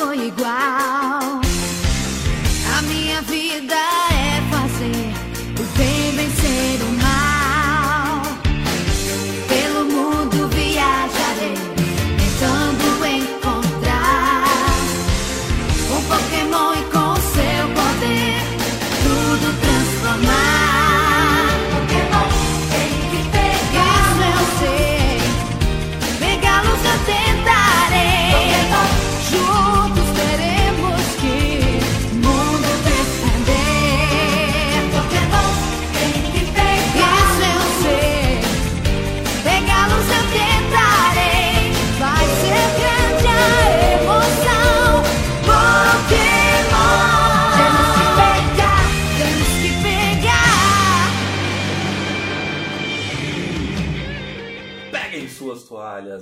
foi igual.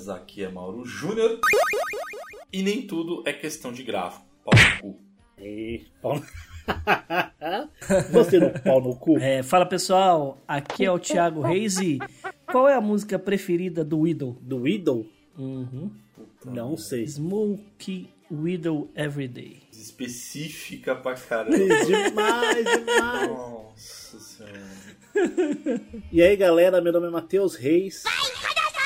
Aqui é Mauro Júnior. E nem tudo é questão de gráfico. Pau no cu. E pau no... Você no pau no cu? É, fala pessoal, aqui é o Thiago Reis e qual é a música preferida do Widow? Do Widow? Uhum. Não sei. Smoke Widow Everyday. Específica pra caramba. demais, demais. Nossa senhora. E aí, galera, meu nome é Matheus Reis.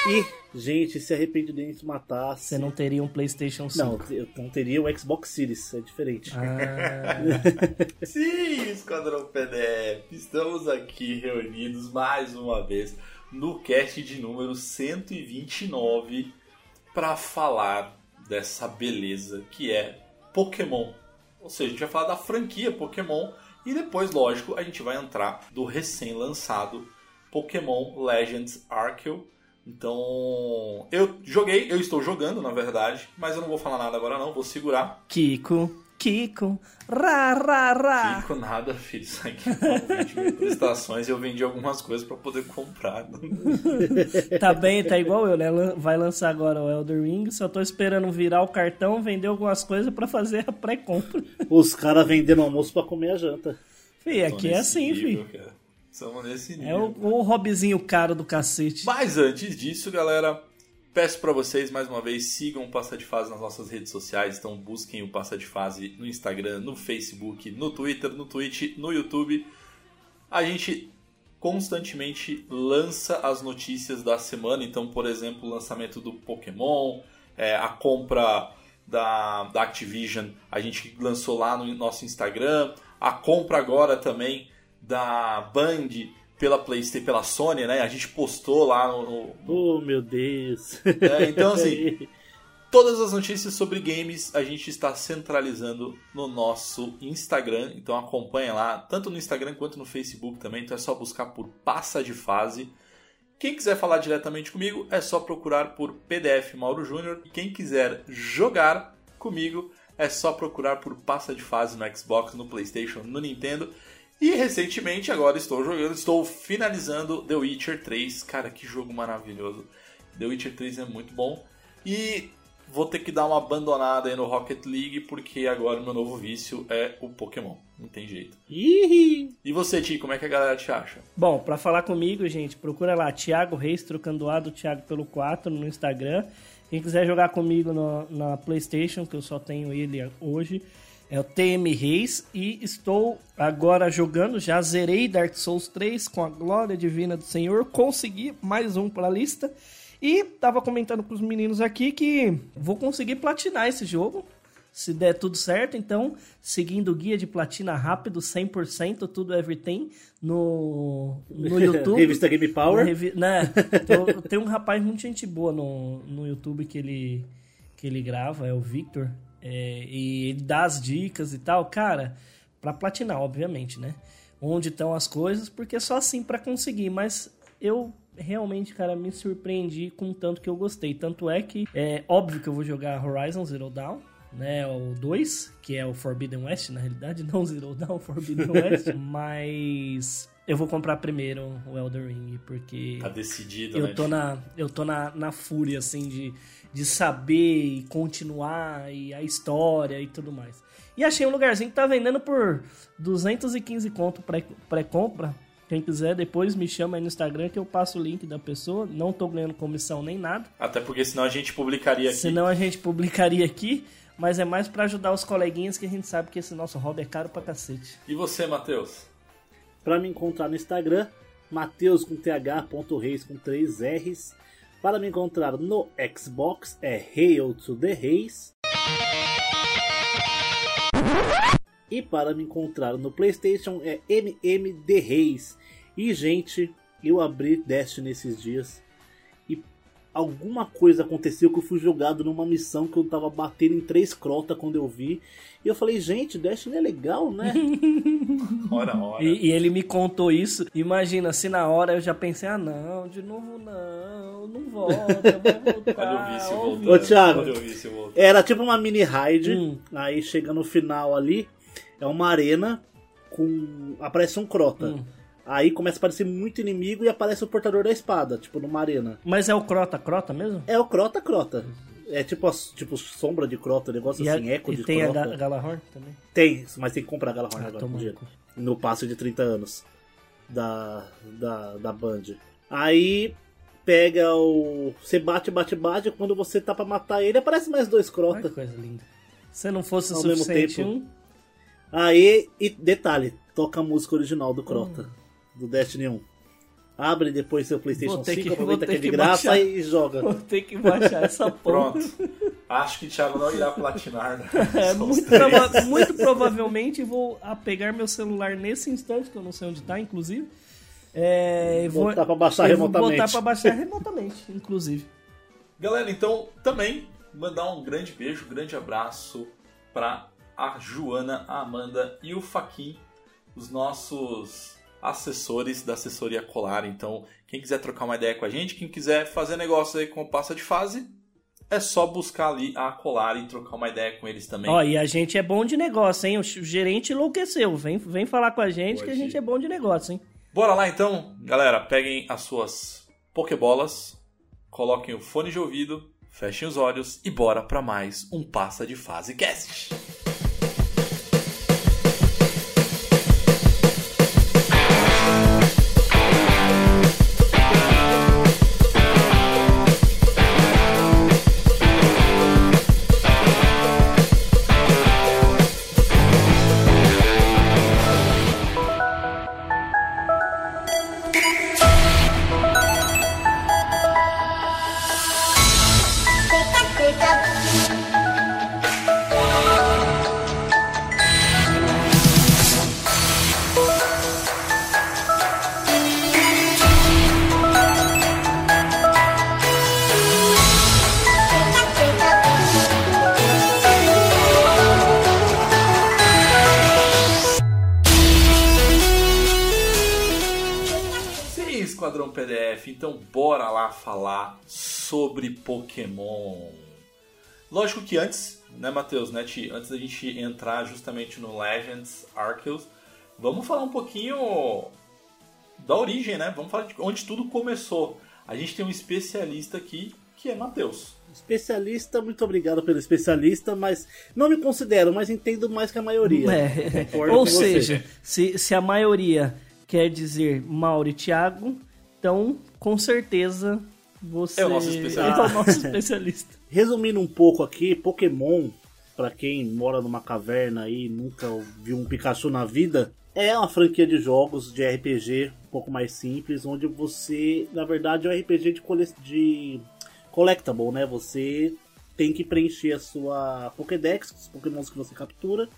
E, gente, se arrependimento matasse. Você não teria um PlayStation 5. Não, eu não teria o Xbox Series, é diferente. Ah, Sim, Esquadrão PDF, estamos aqui reunidos mais uma vez no cast de número 129 para falar dessa beleza que é Pokémon. Ou seja, a gente vai falar da franquia Pokémon e depois, lógico, a gente vai entrar do recém-lançado Pokémon Legends Arceus. Então, eu joguei, eu estou jogando, na verdade, mas eu não vou falar nada agora não, vou segurar. Kiko, Kiko, ra, ra, ra. Fico nada, filho. Isso aqui 20 mil prestações e eu vendi algumas coisas pra poder comprar. Tá bem, tá igual eu, né? Vai lançar agora o Elder Ring, só tô esperando virar o cartão, vender algumas coisas pra fazer a pré-compra. Os caras vendendo almoço pra comer a janta. Fih, aqui é assim, nível, fi. cara. Nesse É nível. o, o hobbyzinho caro do cacete. Mas antes disso, galera, peço pra vocês mais uma vez sigam o Passa de Fase nas nossas redes sociais. Então busquem o Passa de Fase no Instagram, no Facebook, no Twitter, no Twitch, no YouTube. A gente constantemente lança as notícias da semana. Então, por exemplo, o lançamento do Pokémon, é, a compra da, da Activision, a gente lançou lá no nosso Instagram. A compra agora também da Band pela PlayStation, pela Sony, né? A gente postou lá no, no- Oh, meu Deus. é, então, assim, todas as notícias sobre games a gente está centralizando no nosso Instagram. Então acompanha lá, tanto no Instagram quanto no Facebook também. Então é só buscar por Passa de Fase. Quem quiser falar diretamente comigo é só procurar por PDF Mauro Júnior. Quem quiser jogar comigo é só procurar por Passa de Fase no Xbox, no PlayStation, no Nintendo. E recentemente agora estou jogando, estou finalizando The Witcher 3. Cara, que jogo maravilhoso. The Witcher 3 é muito bom. E vou ter que dar uma abandonada aí no Rocket League, porque agora o meu novo vício é o Pokémon. Não tem jeito. Ih, E você, Ti, como é que a galera te acha? Bom, pra falar comigo, gente, procura lá Thiago Reis, trocando A do Thiago pelo 4 no Instagram. Quem quiser jogar comigo no- na PlayStation, que eu só tenho ele hoje, é o TM Reis. E estou agora jogando, já zerei Dark Souls 3 com a glória divina do Senhor. Consegui mais um pra lista. E tava comentando com os meninos aqui que vou conseguir platinar esse jogo. Se der tudo certo, então, seguindo o guia de platina rápido, 100%, tudo everything, no, no YouTube. Revista Game Power. Revi- né? Tem um rapaz muito gente boa no, no YouTube que ele, que ele grava, é o Victor. É, e ele dá as dicas e tal. Cara, pra platinar, obviamente, né? Onde estão as coisas, porque é só assim pra conseguir. Mas eu realmente, cara, me surpreendi com o tanto que eu gostei. Tanto é que é óbvio que eu vou jogar Horizon Zero Dawn. Né, o 2, que é o Forbidden West, na realidade, não Zero Dawn, Forbidden West, mas eu vou comprar primeiro o Elder Ring, porque Tá decidido, eu né? tô na eu tô na, na fúria assim de, de saber e continuar e a história e tudo mais. E achei um lugarzinho que tá vendendo por 215 conto pré- pré-compra. Quem quiser, depois me chama aí no Instagram que eu passo o link da pessoa. Não tô ganhando comissão nem nada. Até porque senão a gente publicaria aqui. Senão a gente publicaria aqui. Mas é mais pra ajudar os coleguinhas que a gente sabe que esse nosso hobby é caro pra cacete. E você, Matheus? Para me encontrar no Instagram, Mateus com th.reis com 3 R's. Para me encontrar no Xbox é Hail to the Reis. E para me encontrar no PlayStation é MMD Reis. E gente, eu abri Destiny nesses dias alguma coisa aconteceu que eu fui jogado numa missão que eu tava batendo em três crotas quando eu vi. E eu falei, gente, Destiny é legal, né? Ora, ora. E, e ele me contou isso. Imagina, se na hora eu já pensei, ah não, de novo não, não volta, vou voltar. Olha o vício voltando. Ô, Thiago. Olha o vício voltando. Era tipo uma mini raid. Hum. Aí chega no final ali, é uma arena com. aparece um crota. Hum. Aí começa a aparecer muito inimigo e aparece o portador da espada, tipo numa arena. Mas é o Crota Crota mesmo? É o crota crota. É tipo, tipo sombra de crota, negócio E, a- assim, eco e de tem a crota. Ga- Galahorn também? Tem, mas tem que comprar a Galahorn Ah, agora toma com dinheiro. no passe de 30 anos da, da, da Band. Aí pega o. Você bate, bate, bate. Quando você tá pra matar ele, aparece mais dois crota. que coisa linda. Se não fosse o Ao mesmo suficiente tempo. um, Aí, e detalhe, toca a música original do Crota, Hum. Do Destiny 1. Abre depois seu PlayStation Vou ter 5, que- aproveita que é de graça baixar. e joga. vou ter que baixar essa porra. Pronto. Acho que o Thiago não irá platinar. Né? É, muito, prova- muito provavelmente vou pegar meu celular nesse instante, que eu não sei onde tá, inclusive. É, e vou, Botar pra baixar eu vou remotamente. botar pra baixar remotamente, inclusive. Galera, então também mandar um grande beijo, um grande abraço para a Joana, a Amanda e o Faquin, os nossos assessores da assessoria Colar. Então, quem quiser trocar uma ideia com a gente, quem quiser fazer negócio aí com o Passa de Fase, é só buscar ali a Colar e trocar uma ideia com eles também. Ó, e a gente é bom de negócio, hein? O gerente enlouqueceu. Vem, vem falar com a gente que a Pode gente ir. é bom de negócio, hein? Bora lá então, galera, peguem as suas Pokébolas, coloquem o fone de ouvido, fechem os olhos e bora para mais um Passa de Fase Cast. Então bora lá falar sobre Pokémon. Lógico que antes, né, Matheus, né, Ti? Antes da gente entrar justamente no Legends Arceus, vamos falar um pouquinho da origem, né? Vamos falar de onde tudo começou. A gente tem um especialista aqui que é Matheus. Especialista, muito obrigado pelo especialista, mas não me considero, mas entendo mais que a maioria. É. Ou seja, se, se a maioria quer dizer Mauro e Thiago, então com certeza você É o nosso especialista. é o nosso especialista. Resumindo um pouco aqui, Pokémon, pra quem mora numa caverna e nunca viu um Pikachu na vida, é uma franquia de jogos de RPG um pouco mais simples, onde você, na verdade, é um RPG de, cole... de collectible, né? Você tem que preencher a sua Pokédex, os Pokémons que você captura,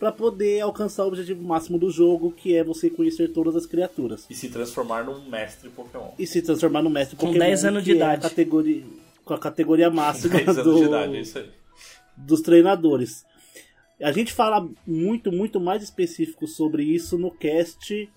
pra poder alcançar o objetivo máximo do jogo, que é você conhecer todas as criaturas. E se transformar num mestre Pokémon. E se transformar no mestre Com Pokémon. 10 anos de que é a idade. categoria, com a categoria máxima 10 anos do, de idade, é isso aí. dos treinadores. A gente fala muito, muito mais específico sobre isso no cast.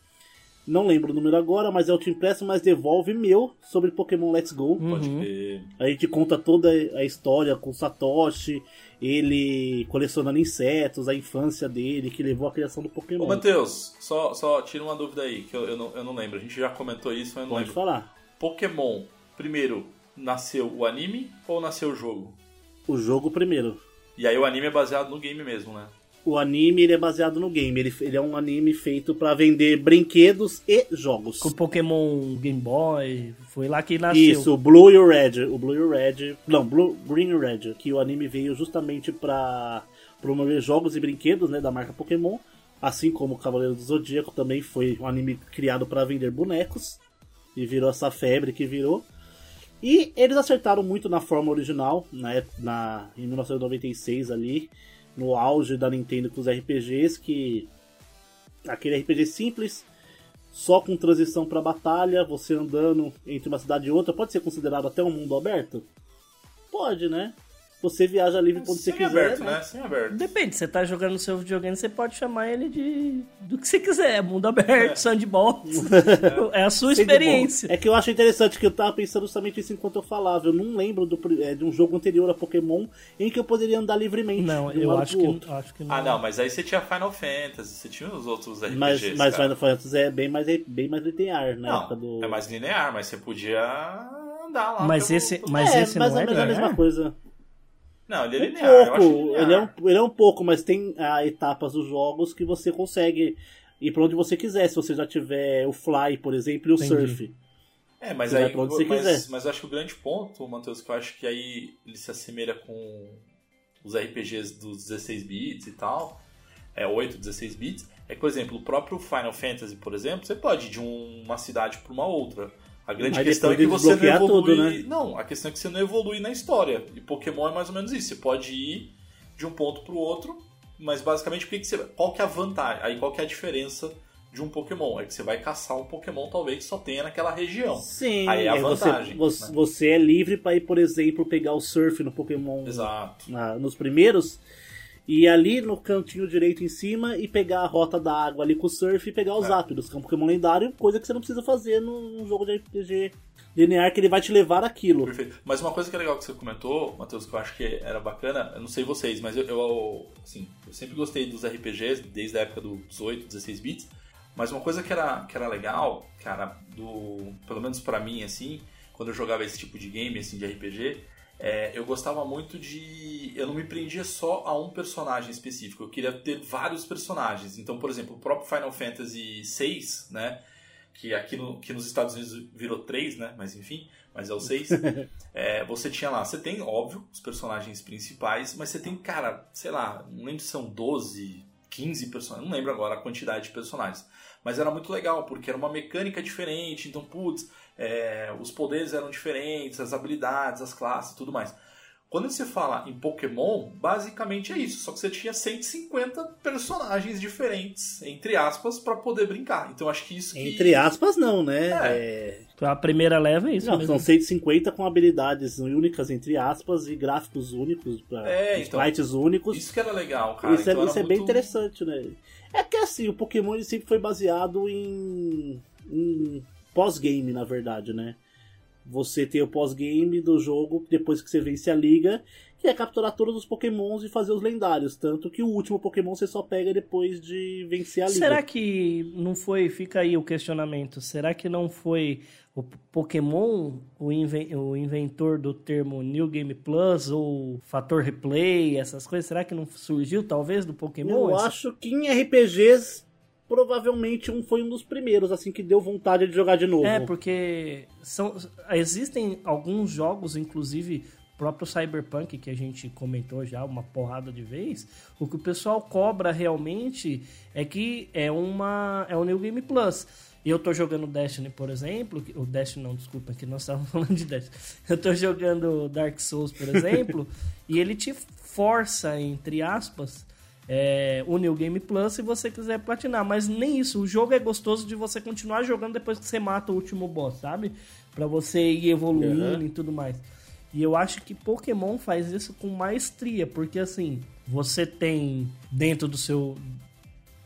Não lembro o número agora, mas é o Team Press, mas devolve meu sobre Pokémon Let's Go. Pode Uhum. ter. A gente conta toda a história com Satoshi, ele colecionando insetos, a infância dele, que levou à criação do Pokémon. Ô, Matheus, só, só tira uma dúvida aí, que eu, eu, não, eu não lembro. A gente já comentou isso, mas eu não Pode lembro. falar. Pokémon, primeiro, nasceu o anime ou nasceu o jogo? O jogo primeiro. E aí o anime é baseado no game mesmo, né? O anime ele é baseado no game. Ele, ele é um anime feito pra vender brinquedos e jogos. Com Pokémon Game Boy, foi lá que nasceu. Isso, o Blue e o Red. O Blue e o Red. Não, Blue, Green e Red. Que o anime veio justamente pra promover jogos e brinquedos né, da marca Pokémon. Assim como o Cavaleiro do Zodíaco também foi um anime criado para vender bonecos. E virou essa febre que virou. E eles acertaram muito na forma original, na, na, em 1996 ali, no auge da Nintendo com os RPGs, que aquele RPG simples, só com transição para batalha, você andando entre uma cidade e outra, pode ser considerado até um mundo aberto? Pode, né? Você viaja livre quando você Sem quiser. aberto, né? Sem aberto. Depende, você tá jogando no seu videogame, você pode chamar ele de do que você quiser, mundo aberto, sandbox. É a sua Sei experiência. bom. É que eu acho interessante que eu tava pensando justamente isso enquanto eu falava. Eu não lembro do, é, de um jogo anterior a Pokémon em que eu poderia andar livremente. Não, eu acho que, acho que não. Ah, não, mas aí você tinha Final Fantasy, você tinha os outros RPGs. Mas, mas cara. Final Fantasy é bem mais, bem mais linear Não, época do. é mais linear, mas você podia andar lá. Mas pelo- esse- mas é, esse mais não ou é menos a linear? mesma coisa. Não, ele é Um linear. eu acho pouco, linear. ele é, um, ele é um pouco, mas tem ah, etapas dos jogos que você consegue ir pra onde você quiser. Se você já tiver o Fly, por exemplo, e o Entendi. Surf. É, mas Você aí. pra onde você mas, quiser. mas eu acho que o grande ponto, Matheus, que eu acho que aí ele se assemelha com os RPGs dos 16 bits e tal. É 8, 16 bits. É que, por exemplo, o próprio Final Fantasy, por exemplo, você pode ir de um- uma cidade para uma outra. A grande questão é que você não evolui. tudo, né? Não, a questão é que você não evolui na história. E Pokémon é mais ou menos isso. Você pode ir de um ponto para o outro, mas basicamente o que que você, qual que é a vantagem? Aí qual que é a diferença de um Pokémon? É que você vai caçar um Pokémon talvez que só tenha naquela região. Sim, Aí é a você, vantagem, você, né? você é livre pra ir, por exemplo, pegar o Surf no Pokémon Exato. na- nos primeiros. E ali no cantinho direito em cima e pegar a rota da água ali com o surf e pegar os É. Zapdos, que é um Pokémon lendário, coisa que você não precisa fazer num jogo de RPG linear que ele vai te levar aquilo. Perfeito. Mas uma coisa que é legal que você comentou, Matheus, que eu acho que era bacana, eu não sei vocês, mas eu, eu, assim, eu sempre gostei dos RPGs, desde a época dos 18, 16 bits. Mas uma coisa que era, que era legal, cara, do, pelo menos pra mim, assim, quando eu jogava esse tipo de game, assim, de RPG, é, eu gostava muito de. Eu não me prendia só a um personagem específico, eu queria ter vários personagens. Então, por exemplo, o próprio Final Fantasy VI, né? Que aqui no, que nos Estados Unidos virou 3, né? Mas enfim, mas é o 6. É, você tinha lá, você tem, óbvio, os personagens principais, mas você tem, cara, sei lá, não lembro se são 12, 15 personagens, não lembro agora a quantidade de personagens. Mas era muito legal, porque era uma mecânica diferente, então, putz, é, os poderes eram diferentes, as habilidades, as classes e tudo mais. Quando você fala em Pokémon, basicamente é isso, só que você tinha 150 personagens diferentes, entre aspas, para poder brincar. Então acho que isso que... Entre aspas, não, né? É. É, Então, A primeira leva é isso Não, mesmo. são 150 com habilidades únicas, entre aspas, e gráficos únicos, pra, É, então. sprites únicos. Isso que era legal, cara. isso é, Então era isso é bem muito- interessante, né? É que assim, o Pokémon ele sempre foi baseado em, em pós-game, na verdade, né? Você tem o pós-game do jogo depois que você vence a liga, que é capturar todos os Pokémons e fazer os lendários. Tanto que o último Pokémon você só pega depois de vencer a liga. Será que não foi, fica aí o questionamento, será que não foi o Pokémon o, inven- o inventor do termo New Game Plus ou fator replay, essas coisas? Será que não surgiu talvez do Pokémon? Eu esse- acho que em RPGs, provavelmente um foi um dos primeiros, assim, que deu vontade de jogar de novo. É, porque são, existem alguns jogos, inclusive o próprio Cyberpunk, que a gente comentou já uma porrada de vez, o que o pessoal cobra realmente é que é uma é o New Game Plus. Eu tô jogando Destiny, por exemplo, o Destiny não, desculpa, que nós estávamos falando de Destiny. Eu tô jogando Dark Souls, por exemplo, e ele te força, entre aspas, é, o New Game Plus se você quiser platinar. Mas nem isso. O jogo é gostoso de você continuar jogando depois que você mata o último boss, sabe? Pra você ir evoluindo Uhum. e tudo mais. E eu acho que Pokémon faz isso com maestria, porque assim, você tem dentro do seu.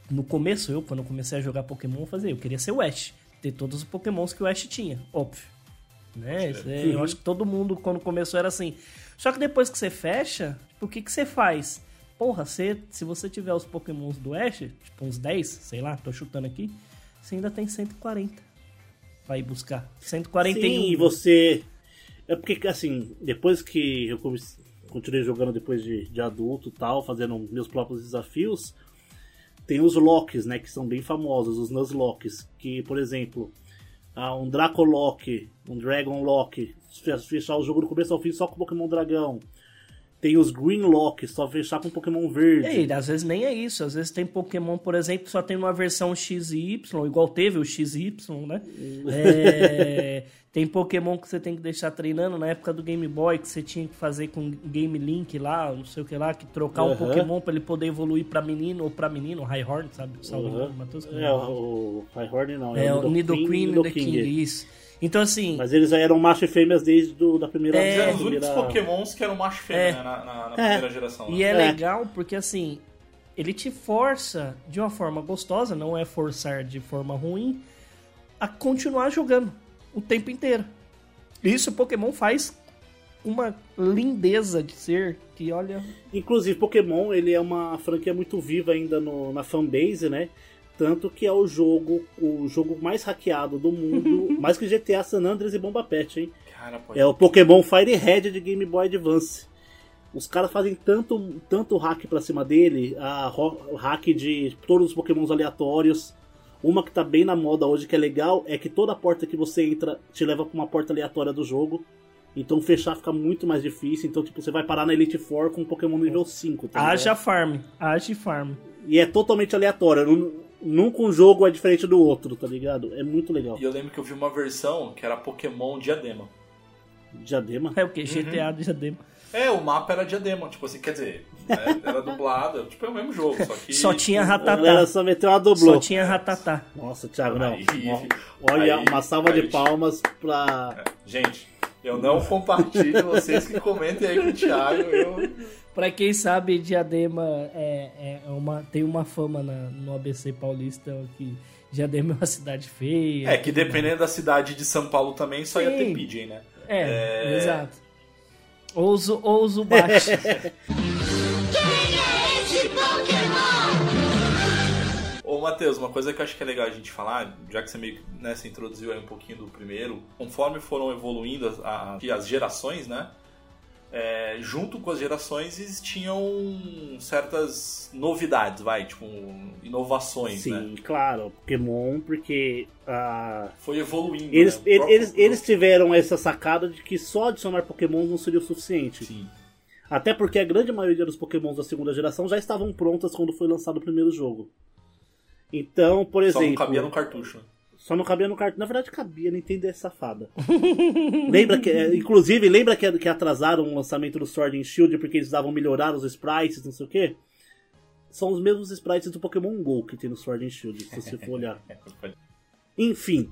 No começo, eu, quando eu comecei a jogar Pokémon, eu fazia, eu queria ser o Ash, ter todos os Pokémons que o Ash tinha, óbvio. Né? É- eu Uhum. acho que todo mundo, quando começou, era assim. Só que depois que você fecha, tipo, o que, que você faz? Porra, você, se você tiver os Pokémons do Ash, tipo uns 10, sei lá, tô chutando aqui, você ainda tem 140 pra ir buscar. 141. Sim, e você. É porque, assim, depois que eu comecei. continuei jogando depois de, de adulto e tal, fazendo meus próprios desafios, tem os locks, né, que são bem famosos, os Nuzlocks, que, por exemplo, ah, um Draco Lock, um Dragon Lock, fe- fechar o jogo do começo ao fim só com Pokémon Dragão. Tem os Green Lock, só fechar com Pokémon Verde. E às vezes nem é isso. Às vezes tem Pokémon, por exemplo, que só tem uma versão XY, igual teve o XY, né? É, tem Pokémon que você tem que deixar treinando na época do Game Boy, que você tinha que fazer com Game Link lá, não sei o que lá, que trocar um Aham. Pokémon pra ele poder evoluir pra menino ou pra menino, Highhorn, sabe? Salve, Uhum. Matheus. É, o Highhorn não, É, o Nidoqueen e o Nidoking. Nidoking, isso. Então, assim, Mas eles já eram macho e fêmeas desde do, da primeira É. Eram da os únicos primeira- pokémons que eram macho e fêmea É. né, na, na- na É. primeira geração. E né? é, É. legal porque, assim, ele te força de uma forma gostosa, não é forçar de forma ruim, a continuar jogando o tempo inteiro. Isso o Pokémon faz uma lindeza de ser que, olha. Inclusive, Pokémon ele é uma franquia muito viva ainda no, na fanbase, né? Tanto que é o jogo, o jogo mais hackeado do mundo, mais que GTA San Andreas e Bomba Pet, hein? Cara, pode... É o Pokémon Fire Red de Game Boy Advance. Os caras fazem tanto, tanto hack pra cima dele, a o hack de todos os Pokémons aleatórios. Uma que tá bem na moda hoje que é legal é que toda porta que você entra te leva pra uma porta aleatória do jogo. Então fechar fica muito mais difícil. Então, tipo, você vai parar na Elite Four com um Pokémon nível 5. Tá Haja farm, age farm. E é totalmente aleatório. Nunca um jogo é diferente do outro, tá ligado? É muito legal. E eu lembro que eu vi uma versão que era Pokémon Diadema. Diadema. É o que? GTA de Diadema. É, o mapa era Diadema, tipo assim, quer dizer, né, era dublado, tipo, é o mesmo jogo, só que... Só tinha A Ratatá. galera só meteu uma dublô. Só tinha Ratatá. Nossa, Thiago, não. Aí- Olha, aí- uma salva aí- de palmas pra. Gente, eu não compartilho, vocês que comentem aí com o Thiago, eu... Pra quem sabe, Diadema é, é uma, tem uma fama na- no ABC paulista que Diadema é uma cidade feia. É, que dependendo da cidade de São Paulo também, só ia ter Sim. PJ, né? É, É. exato. Ouso, ouso baixo. Matheus, uma coisa que eu acho que é legal a gente falar, já que você meio que né, se introduziu aí um pouquinho do primeiro, conforme foram evoluindo as, as gerações, né? é, junto com as gerações existiam certas novidades, vai, tipo, inovações, Sim, né? claro, Pokémon, porque ah, Foi evoluindo. eles, né? O próprio- eles, eles tiveram essa sacada de que só adicionar Pokémon não seria o suficiente. Sim. Até porque a grande maioria dos Pokémons da segunda geração já estavam prontas quando foi lançado o primeiro jogo. Então, por Só exemplo. não cabia no cartucho. Só não cabia no cartão. Na verdade, cabia, Nintendo é safada. lembra que, é, inclusive, lembra que, que atrasaram o lançamento do Sword and Shield porque eles davam melhorar os sprites, não sei o quê? São os mesmos sprites do Pokémon GO que tem no Sword and Shield, se você for olhar. Enfim,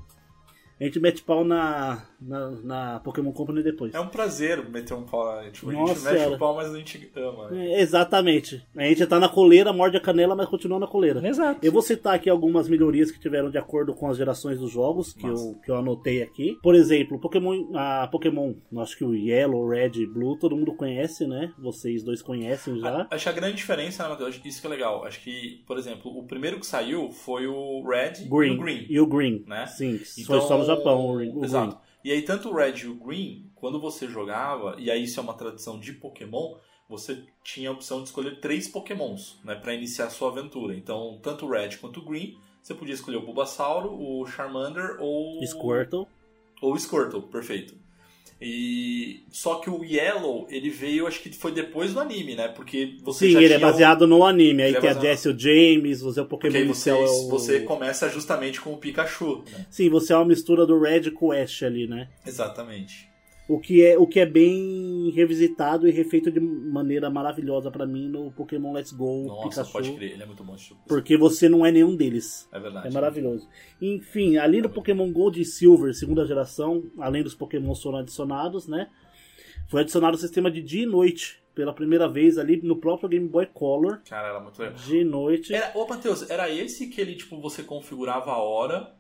a gente mete pau na, na, na Pokémon Company depois. É um prazer meter um pau. Tipo, a gente Nossa, mete o pau, mas a gente ama. né? É, exatamente. A gente tá na coleira, morde a canela, mas continua na coleira. Exato. Eu vou citar aqui algumas melhorias que tiveram de acordo com as gerações dos jogos que, eu, que eu anotei aqui. Por exemplo, Pokémon, a Pokémon, acho que o Yellow, Red e Blue, todo mundo conhece, né? Vocês dois conhecem já. A- Acho que a grande diferença, né, Matheus? Isso que é legal. Acho que, por exemplo, o primeiro que saiu foi o Red Green. e o Green. E o Green, né? sim. Então, Foi só no Japão o, Exato. E aí, tanto o Red e o Green, quando você jogava, e aí isso é uma tradição de Pokémon, você tinha a opção de escolher três Pokémons, né, para iniciar a sua aventura. Então, tanto o Red quanto o Green, você podia escolher o Bulbasauro, o Charmander ou Squirtle. ou o Squirtle, perfeito. E só que o Yellow, ele veio, acho que foi depois do anime, né? Porque você Sim, ele é tinha o- baseado no anime. Aí Ele é tem a baseado- Jessie o James, você é o Porque Pokémon aí você, é o- você começa justamente com o Pikachu, né? Sim, você é uma mistura do Red com o Ash ali, né? Exatamente. O que é, o que é bem revisitado e refeito de maneira maravilhosa pra mim no Pokémon Let's Go Nossa, Pikachu. pode crer, ele é muito bom. Porque você não é nenhum deles. É verdade. É maravilhoso. Enfim, além do Pokémon Gold e Silver, segunda geração, além dos Pokémon foram adicionados, né? Foi adicionado o sistema de dia e noite pela primeira vez ali no próprio Game Boy Color. Cara, era muito legal. Dia e noite Era, ô, Matheus, era esse que ele, tipo, você configurava a hora,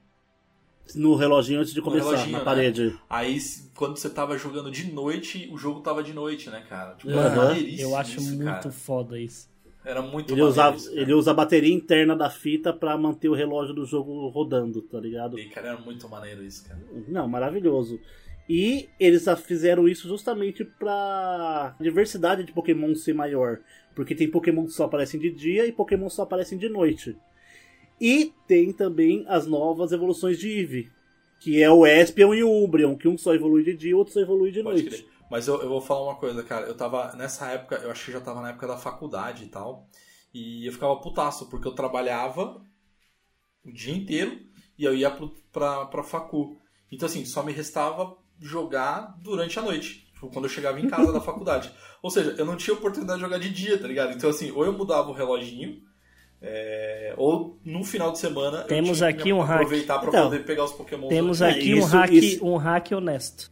no reloginho antes de começar, na né? parede. aí quando você tava jogando de noite, o jogo tava de noite, né, cara? Tipo, maneiríssimo Eu acho isso, muito cara. foda isso. Era muito Ele usa, isso, ele usa a bateria interna da fita pra manter o relógio do jogo rodando, tá ligado? E, cara, era muito maneiro isso, cara. Não, maravilhoso. E eles a- fizeram isso justamente pra diversidade de Pokémon ser maior. Porque tem Pokémon que só aparecem de dia e Pokémon que só aparecem de noite. E tem também as novas evoluções de Eevee. Que é o Espion e o Umbreon, que um só evolui de dia e outro só evolui de Pode noite. crer. Mas eu, eu vou falar uma coisa, cara. Eu tava nessa época, eu acho que já tava na época da faculdade e tal. E eu ficava putaço, porque eu trabalhava o dia inteiro e eu ia pro, pra, pra facu. Então, assim, só me restava jogar durante a noite. Tipo, quando eu chegava em casa da faculdade. Ou seja, eu não tinha oportunidade de jogar de dia, tá ligado? Então, assim, ou eu mudava o reloginho, é, ou no final de semana Temos aqui um hack. aproveitar pra Então, poder pegar os Pokémon. Temos É, aqui um, isso- hack, isso- um hack honesto.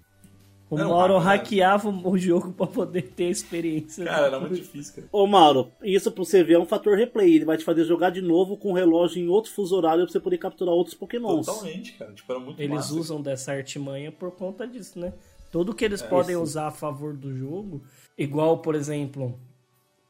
O um Mauro hack hackeava o jogo pra poder ter a experiência. Cara, era muito difícil, cara. Ô Mauro, isso pra você ver é um fator replay. Ele vai te fazer jogar de novo com o relógio em outro fuso horário pra você poder capturar outros Pokémons. Totalmente, cara. Tipo, era muito Eles massa. usam dessa artimanha por conta disso, né? Tudo que eles É, podem isso. usar a favor do jogo, igual, por exemplo,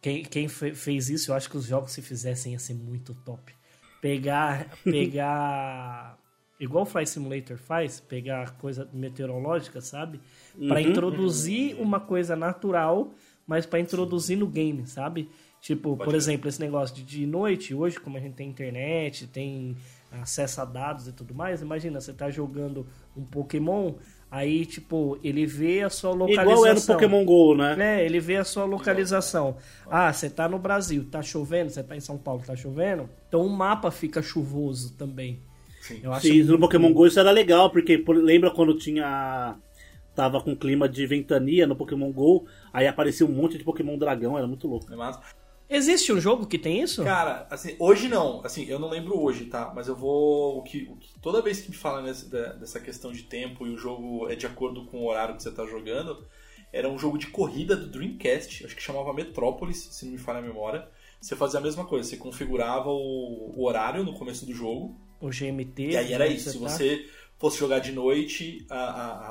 quem, quem fe- fez isso, eu acho que os jogos se fizessem ia ser muito top. Pegar, pegar, igual o Flight Simulator faz, pegar coisa meteorológica, sabe? Pra Uhum. introduzir uma coisa natural, mas pra introduzir no game, sabe? Tipo, por crer. exemplo, esse negócio de de noite, hoje, como a gente tem internet, tem acesso a dados e tudo mais, imagina, você tá jogando um Pokémon, aí, tipo, ele vê a sua localização. Igual era o Pokémon GO, né? É, ele vê a sua localização. Ah, você tá no Brasil, tá chovendo, você tá em São Paulo, tá chovendo. Então o mapa fica chuvoso também. Sim. Eu acho Sim, no muito- Pokémon GO isso era legal, porque por- lembra quando tinha. Tava com clima de ventania no Pokémon GO, aí aparecia um monte de Pokémon dragão, era muito louco. É massa. Existe um jogo que tem isso? Cara, assim, hoje não. Assim, eu não lembro hoje, tá? Mas eu vou. O que, o que- toda vez que me fala dessa questão de tempo e o jogo é de acordo com o horário que você tá jogando, era um jogo de corrida do Dreamcast, acho que chamava Metrópolis, se não me falha a memória. Você fazia a mesma coisa, você configurava o, o horário no começo do jogo, O GMT. e aí era onde isso. Se tá? você fosse jogar de noite, a-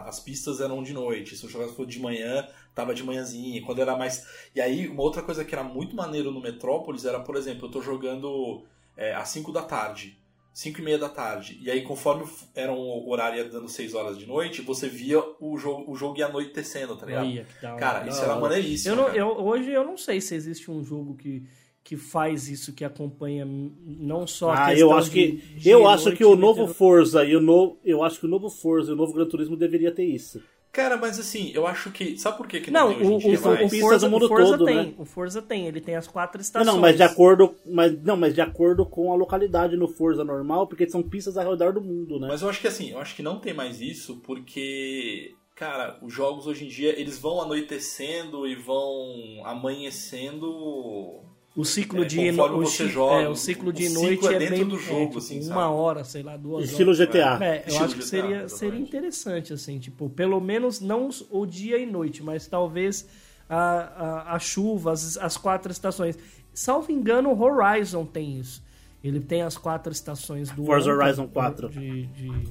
a- as pistas eram de noite. Se você jogasse de manhã, tava de manhãzinha. Quando era mais. E aí, uma outra coisa que era muito maneiro no Metrópolis era, por exemplo, eu tô jogando é, às 5 da tarde. 5 e meia da tarde. E aí, conforme era um horário ia dando 6 horas de noite, você via o jogo, o jogo ia anoitecendo, tá ligado? Olha, que da hora, Cara, isso era maneiríssimo. Eu não, eu, hoje eu não sei se existe um jogo que, que faz isso, que acompanha não só a Ah, questão eu acho de que dia, eu acho que o novo Forza e o novo, eu acho que o novo Forza e o novo Gran Turismo deveria ter isso. Cara, mas assim, eu acho que. Sabe por que, que Não, não, tem o, hoje em dia o, o, mais? pistas Forza, do mundo o Forza todo, tem. né? O Forza tem, ele tem as quatro Não, estações. não, mas de acordo, mas não, mas de acordo com a localidade no Forza normal, porque são pistas ao redor do mundo, né? Mas eu acho que assim, eu acho que não tem mais isso porque, cara, os jogos hoje em dia eles vão anoitecendo e vão amanhecendo. O ciclo É, de o você joga, é, o ciclo o de ciclo noite é é, dentro bem do é, jogo, tipo, assim, uma sabe? hora, sei lá, duas Estilo horas. GTA. É, eu Estilo acho que GTA, seria, exatamente. seria interessante, assim, tipo, pelo menos não o dia e noite, mas talvez a, a, a chuva, as, as quatro estações. Salvo engano, o Horizon tem isso. Ele tem as quatro estações do Forza ano, Horizon 4. De, de-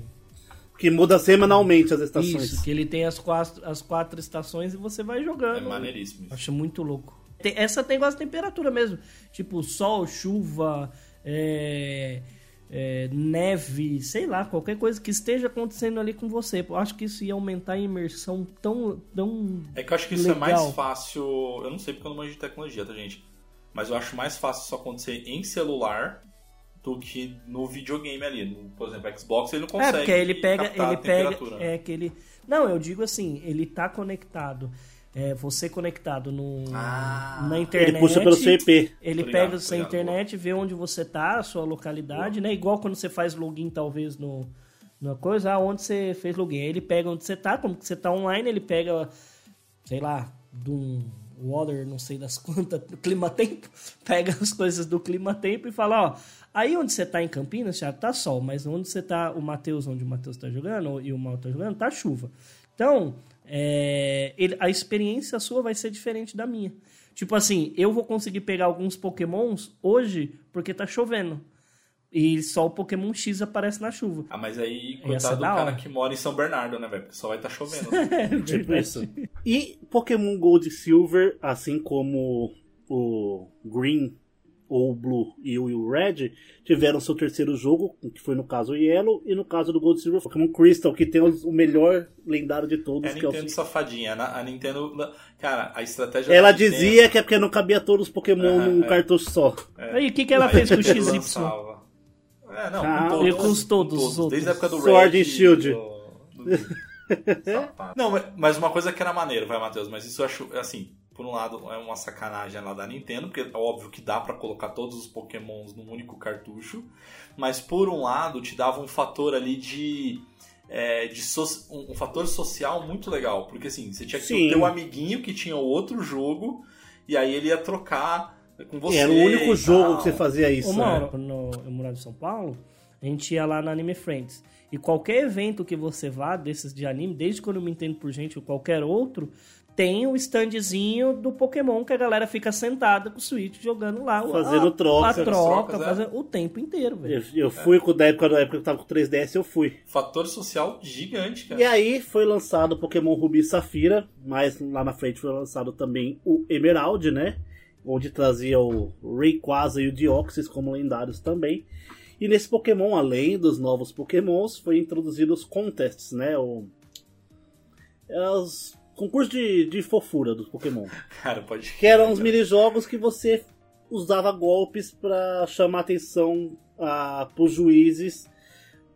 Que muda semanalmente as estações. Isso, que ele tem as quatro, as quatro estações e você vai É jogando. maneiríssimo isso. Acho muito louco. Tem- essa tem gosto de temperatura mesmo. Tipo, sol, chuva, é, é, neve, sei lá, qualquer coisa que esteja acontecendo ali com você. Eu acho que isso ia aumentar a imersão tão. tão É que eu acho que isso é Legal. mais fácil. Eu não sei porque eu não manjo de tecnologia, tá, gente? Mas eu acho mais fácil isso acontecer em celular do que no videogame ali. No, por exemplo, Xbox ele não consegue. É, porque ele pega. Ele pega. É que ele. Não, eu digo assim, ele tá conectado. É, você conectado no, Ah. na internet. Ele puxa pelo seu IP. Ele Tô ligado, pega sua internet, vê onde você tá, a sua localidade, né? Igual quando você faz login, talvez, no, numa coisa, ah, onde você fez login. Aí ele pega onde você tá, como que você tá online, ele pega, sei lá, de um water, não sei das quantas, do clima-tempo, pega as coisas do clima-tempo e fala, ó, aí onde você tá em Campinas, já tá sol, mas onde você tá, o Matheus, onde o Matheus tá jogando, e o Mal tá jogando, tá chuva. Então, é, ele- a experiência sua vai ser diferente da minha. Tipo assim, eu vou conseguir pegar alguns pokémons hoje porque tá chovendo. E só o Pokémon X aparece na chuva. Ah, mas aí, coitado do cara hora. que mora em São Bernardo, né, velho? Porque só vai estar chovendo. né? Tipo isso. E Pokémon Gold e Silver, assim como o Green ou o Blue e o Red, tiveram seu terceiro jogo, que foi no caso o Yellow, e no caso do Gold Silver Pokémon Crystal, que tem o melhor lendário de todos. É a que é o... Nintendo safadinha. A a Nintendo. Cara, a estratégia Ela Nintendo- dizia que é porque não cabia todos os Pokémon Aham, num é. cartucho só. Aí, o que, que ela fez com o XY? lançava. É, não, Ah, com todos. e com os todos, os Desde a época do Sword Red and Shield. do- do-. Não, mas- mas uma coisa que era maneiro, vai, Matheus, mas isso eu acho, assim, por um lado é uma sacanagem lá da Nintendo, porque é óbvio que dá pra colocar todos os Pokémons num único cartucho, mas por um lado te dava um fator ali de. é, de so- um, um fator social muito legal, porque assim, você tinha que ter o teu amiguinho que tinha o outro jogo, e aí ele ia trocar com você. Era o único jogo que você fazia isso. Ô, né? Quando eu morava em São Paulo, a gente ia lá na Anime Friends. E qualquer evento que você vá desses de anime, desde quando eu me entendo por gente ou qualquer outro, tem o standzinho do Pokémon que a galera fica sentada com o Switch jogando lá. Fazendo a, troca. A troca, Trocas, é. fazendo o tempo inteiro, velho. Eu, eu fui com da época, da época que eu tava com 3DS, eu fui. Fator social gigante, cara. E aí foi lançado o Pokémon Rubi e Safira, mas lá na frente foi lançado também o Emerald, né? Onde trazia o Rayquaza e o Deoxys como lendários também. E nesse Pokémon, além dos novos Pokémons, foi introduzido os contests, né? O... é Os concursos de, de fofura dos Pokémon. Cara, pode Que eram cara. minijogos que você usava golpes pra chamar atenção ah, pros juízes,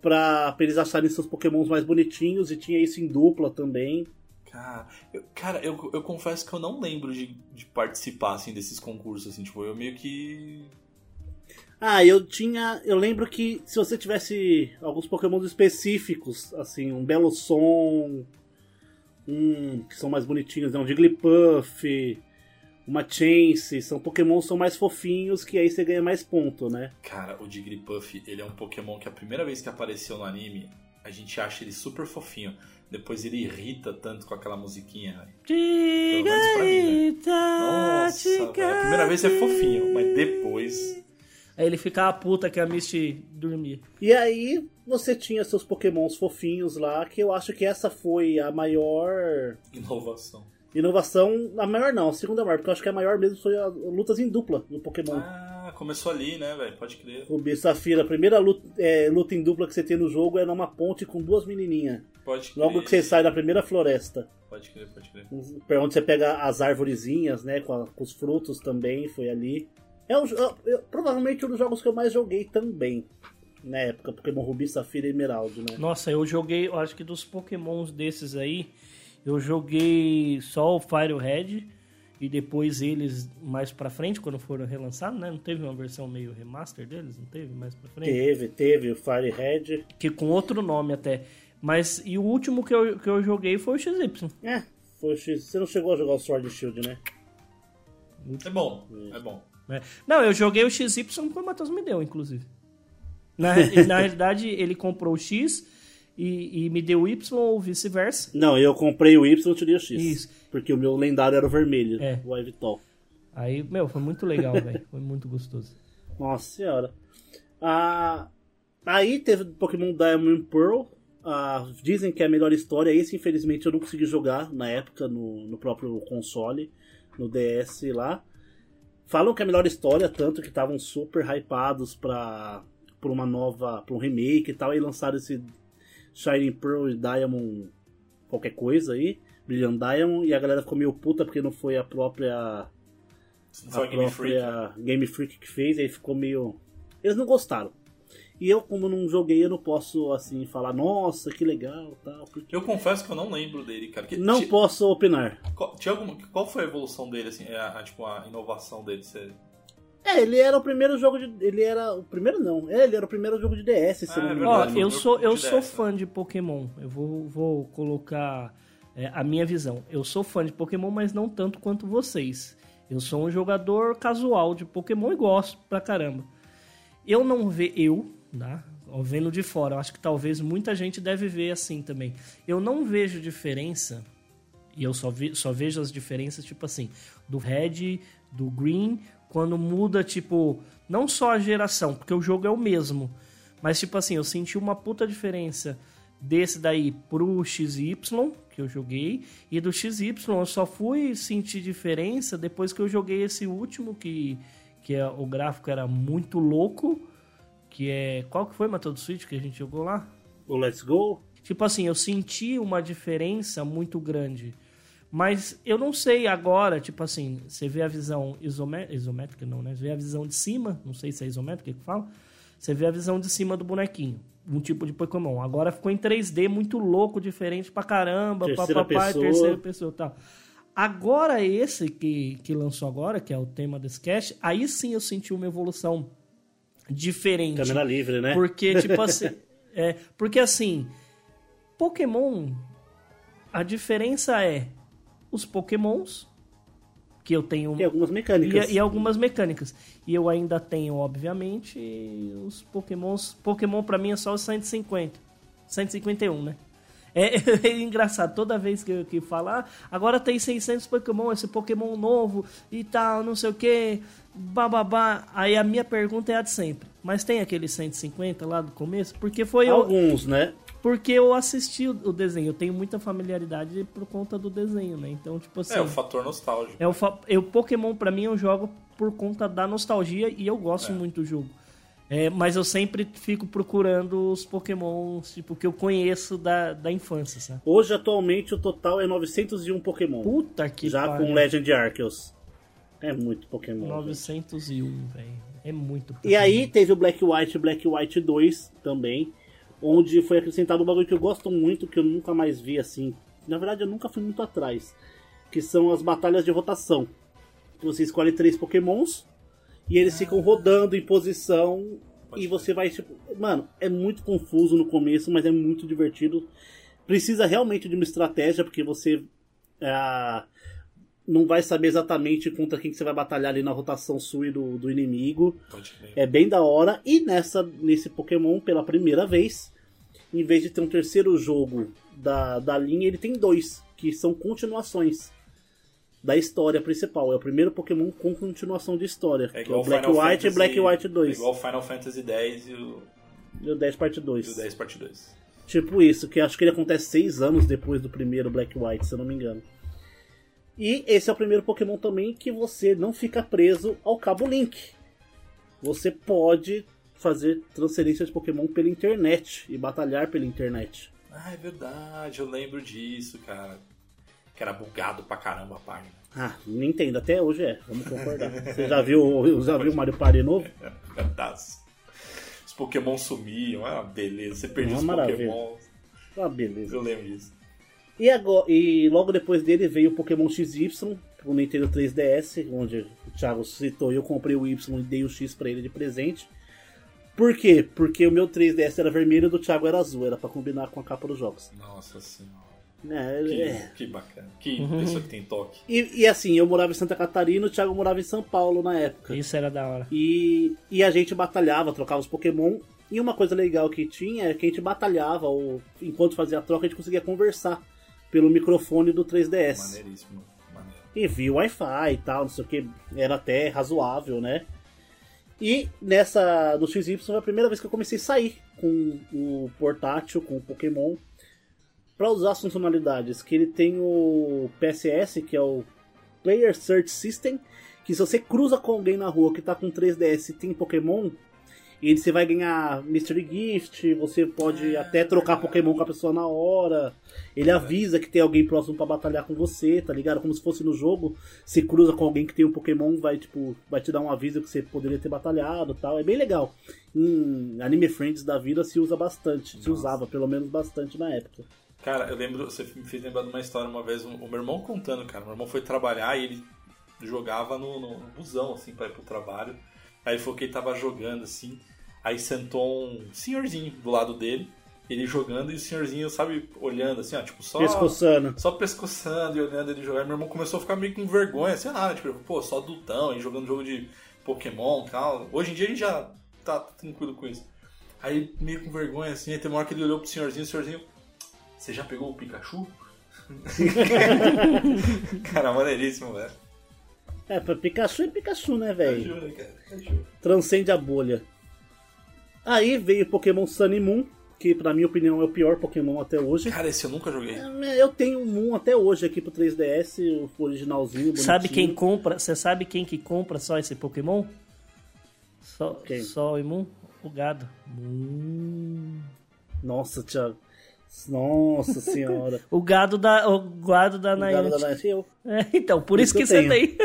pra, pra eles acharem seus pokémons mais bonitinhos, e tinha isso em dupla também. Cara, eu, cara, eu, eu confesso que eu não lembro de, de participar assim, desses concursos, assim, tipo, eu meio que. Ah, eu tinha. Eu lembro que se você tivesse alguns pokémons específicos, assim, um belo som, um que são mais bonitinhos, né? um Jigglypuff, uma Chance, são pokémons que são mais fofinhos, que aí você ganha mais ponto, né? Cara, o Jigglypuff, ele é um Pokémon que a primeira vez que apareceu no anime, a gente acha ele super fofinho. Depois ele irrita tanto com aquela musiquinha. velho. Diga menos pra mim, né? Nossa, a primeira vez é fofinho, mas depois. Aí ele ficava puta que a Misty dormia. E aí você tinha seus pokémons fofinhos lá, que eu acho que essa foi a maior Inovação. inovação. A maior não, a segunda maior, porque eu acho que a maior mesmo foi a lutas em dupla no Pokémon. Ah, começou ali, né, velho? Pode crer. Rubi e Safira, a primeira luta, é, luta em dupla que você tem no jogo é numa ponte com duas menininhas. Pode crer. Logo que você sai da primeira floresta. Pode crer, pode crer. Pra onde você pega as arvorezinhas, né? Com, a- com os frutos também, foi ali. É um, eu- eu- provavelmente um dos jogos que eu mais joguei também. Na época, Pokémon Rubi, Safira e Emerald, né? Nossa, eu joguei, eu acho que dos pokémons desses aí, eu joguei só o Fire Red e depois eles mais pra frente, quando foram relançados, né? Não teve uma versão meio remaster deles? Não teve mais pra frente? Teve, teve o Fire Red. Que com outro nome até. Mas, e o último que eu, que eu joguei foi o XY. É, foi o X. Você não chegou a jogar o Sword Shield, né? É bom, é bom. Né? Não, eu joguei o XY que o Matheus me deu, inclusive. Na, na realidade, ele comprou o X e, e me deu o Y ou vice-versa. Não, eu comprei o Y e tirei o X. Isso. Porque o meu lendário era o vermelho, É. o Ivitol. Aí, meu, foi muito legal, velho. Foi muito gostoso. Nossa senhora. Ah, aí teve Pokémon Diamond Pearl. Ah, dizem que é a melhor história. Esse, infelizmente, eu não consegui jogar na época no, no próprio console, no DS lá. Falam que é a melhor história, tanto que estavam super hypados pra, pra uma nova. pra um remake e tal. E lançaram esse Shining Pearl e Diamond. qualquer coisa aí. Brilliant Diamond. E a galera ficou meio puta porque não foi a própria Não a foi a Game Freak. própria Game Freak que fez, aí ficou meio. Eles não gostaram. E eu, como não joguei, eu não posso assim falar, nossa, que legal tal. porque- Eu confesso que eu não lembro dele, cara. Que- Não ti- posso opinar. Qual, tinha alguma, qual foi a evolução dele, assim? A, a- tipo, a inovação dele? Você... É, ele era o primeiro jogo de. Ele era. O primeiro não. É, ele era o primeiro jogo de DS, se Ah, eu não é me verdade. Ó, engano. eu sou, eu sou fã de Pokémon. Eu vou, vou colocar é, a minha visão. Eu sou fã de Pokémon, mas não tanto quanto vocês. Eu sou um jogador casual de Pokémon e gosto pra caramba. Eu não vejo. Eu, Ó, Vendo de fora, eu acho que talvez muita gente deve ver assim também. Eu não vejo diferença e eu só, ve- só vejo as diferenças, tipo assim, do red, do green, quando muda, tipo, não só a geração, porque o jogo é o mesmo, mas, tipo assim, eu senti uma puta diferença desse daí pro XY, que eu joguei, e do XY eu só fui sentir diferença depois que eu joguei esse último que, que é, o gráfico era muito louco, que é... Qual que foi, Matheus, do Switch que a gente jogou lá? O Let's Go? Tipo assim, eu senti uma diferença muito grande. Mas eu não sei agora, tipo assim, você vê a visão isomé isométrica, não, né? Você vê a visão de cima, não sei se é isométrica que fala. Você vê a visão de cima do bonequinho. Um tipo de Pokémon. Agora ficou em 3D muito louco, diferente pra caramba. Terceira papapá, pessoa. terceira pessoa e tal. Agora, esse que, que lançou agora, que é o tema desse cast, aí sim eu senti uma evolução diferente. Câmera livre, né? Porque, tipo assim. é, porque assim, Pokémon. A diferença é os Pokémons, que eu tenho. Tem algumas mecânicas. E, e algumas mecânicas. E eu ainda tenho, obviamente, os Pokémons. Pokémon pra mim é só os 150. 151, né? É, é engraçado, toda vez que, que falar, agora tem 600 Pokémon, esse Pokémon novo e tal, não sei o que, bababá. Aí a minha pergunta é a de sempre. Mas tem aquele 150 lá do começo? Porque foi eu, Alguns, né? porque eu assisti o o desenho. Eu tenho muita familiaridade por conta do desenho, né? Então, tipo assim. É, o fator nostálgico. É o, fa- é o Pokémon, pra mim, eu jogo por conta da nostalgia e eu gosto É. muito do jogo. É, mas eu sempre fico procurando os Pokémons, tipo, que eu conheço da, da infância, sabe? Hoje, atualmente, o total é 901 Pokémon. Puta que já pariu. com Legend Arceus. É muito Pokémon. 901, velho. É muito E Pokémon. aí teve o Black White e Black White 2 também, onde foi acrescentado um bagulho que eu gosto muito, que eu nunca mais vi assim. Na verdade, eu nunca fui muito atrás. Que são as batalhas de rotação. Você escolhe três Pokémons e eles ficam rodando em posição. E você vai, tipo. Mano, é muito confuso no começo, mas é muito divertido. Precisa realmente de uma estratégia, porque você. ah, não vai saber exatamente contra quem que você vai batalhar ali na rotação sua e do, do inimigo. É bem da hora. E nessa, nesse Pokémon, pela primeira vez, em vez de ter um terceiro jogo da, da linha, ele tem dois, que são continuações da história principal. É o primeiro Pokémon com continuação de história. É que é o igual Black Final White e Fantasy- Black White 2. É igual o Final Fantasy X e o, E o 10 parte e 2. o 10 parte 2. Tipo isso, que acho que ele acontece seis anos depois do primeiro Black White, se eu não me engano. E esse é o primeiro Pokémon também que você não fica preso ao cabo Link. Você pode fazer transferência de Pokémon pela internet e batalhar pela internet. Ah, é verdade, eu lembro disso, cara. Que era bugado pra caramba a página. Ah, Nintendo até hoje é, vamos concordar. Você já viu, já viu o Mario Party novo? Verdade. Os Pokémon sumiam, é uma beleza. Você perdia Uma os maravilha. Pokémon. Ah, beleza. Eu lembro disso. E, agora, e logo depois dele veio o Pokémon XY, o Nintendo 3DS, onde o Thiago citou e eu comprei o Y e dei o X pra ele de presente. Por quê? Porque o meu 3DS era vermelho e o do Thiago era azul, era pra combinar com a capa dos jogos. Nossa senhora. É, Que, é. que bacana. Que Uhum. pessoa que tem toque. E, e assim, eu morava em Santa Catarina, o Thiago morava em São Paulo na época. Isso era da hora. E, e a gente batalhava, trocava os Pokémon. E uma coisa legal que tinha é que a gente batalhava, ou enquanto fazia a troca, a gente conseguia conversar pelo microfone do 3DS. Maneiríssimo. Maneiro. E via Wi-Fi e tal, não sei o que, era até razoável, né? E nessa do XY foi a primeira vez que eu comecei a sair com o portátil, com o Pokémon, para usar as funcionalidades. Que ele tem o PSS, que é o Player Search System, que se você cruza com alguém na rua que tá com 3DS e tem Pokémon, e você vai ganhar Mystery Gift, você pode até trocar Pokémon com a pessoa na hora. Ele avisa que tem alguém próximo pra batalhar com você, tá ligado? Como se fosse no jogo. Se cruza com alguém que tem um Pokémon, vai tipo, vai te dar um aviso que você poderia ter batalhado, tal. É bem legal. Em Anime Friends da vida se usa bastante, se Nossa. usava pelo menos bastante na época. Cara, eu lembro, você me fez lembrar de uma história uma vez, o meu irmão contando, cara. Meu irmão foi trabalhar e ele jogava no, no, no busão, assim, pra ir pro trabalho. Aí falou que ele tava jogando, assim. Aí sentou um senhorzinho do lado dele, ele jogando e o senhorzinho, sabe, olhando, assim, ó, tipo, só. Pescoçando. Só pescoçando e olhando ele jogar. Meu irmão começou a ficar meio com vergonha, sei lá, né? Tipo, pô, só adultão, aí jogando jogo de Pokémon e tal. Hoje em dia a gente já tá tranquilo com isso. Aí meio com vergonha, assim, aí tem uma hora que ele olhou pro senhorzinho, o senhorzinho. Você já pegou o Pikachu? cara, maneiríssimo, velho. É, pra Pikachu é Pikachu, né, velho? Juro, cara. Pikachu. Transcende a bolha. Aí veio Pokémon Sun e Moon, que pra minha opinião é o pior Pokémon até hoje. Cara, esse eu nunca joguei. Eu tenho um Moon até hoje aqui pro 3DS, o originalzinho, bonitinho. Sabe quem compra? Você sabe quem que compra só esse Pokémon? Só, Quem? só o Imun? O gado. Hum. Nossa, Thiago. Nossa senhora. O gado da, o gado da O eu. É, então, por isso, Isso que você tem.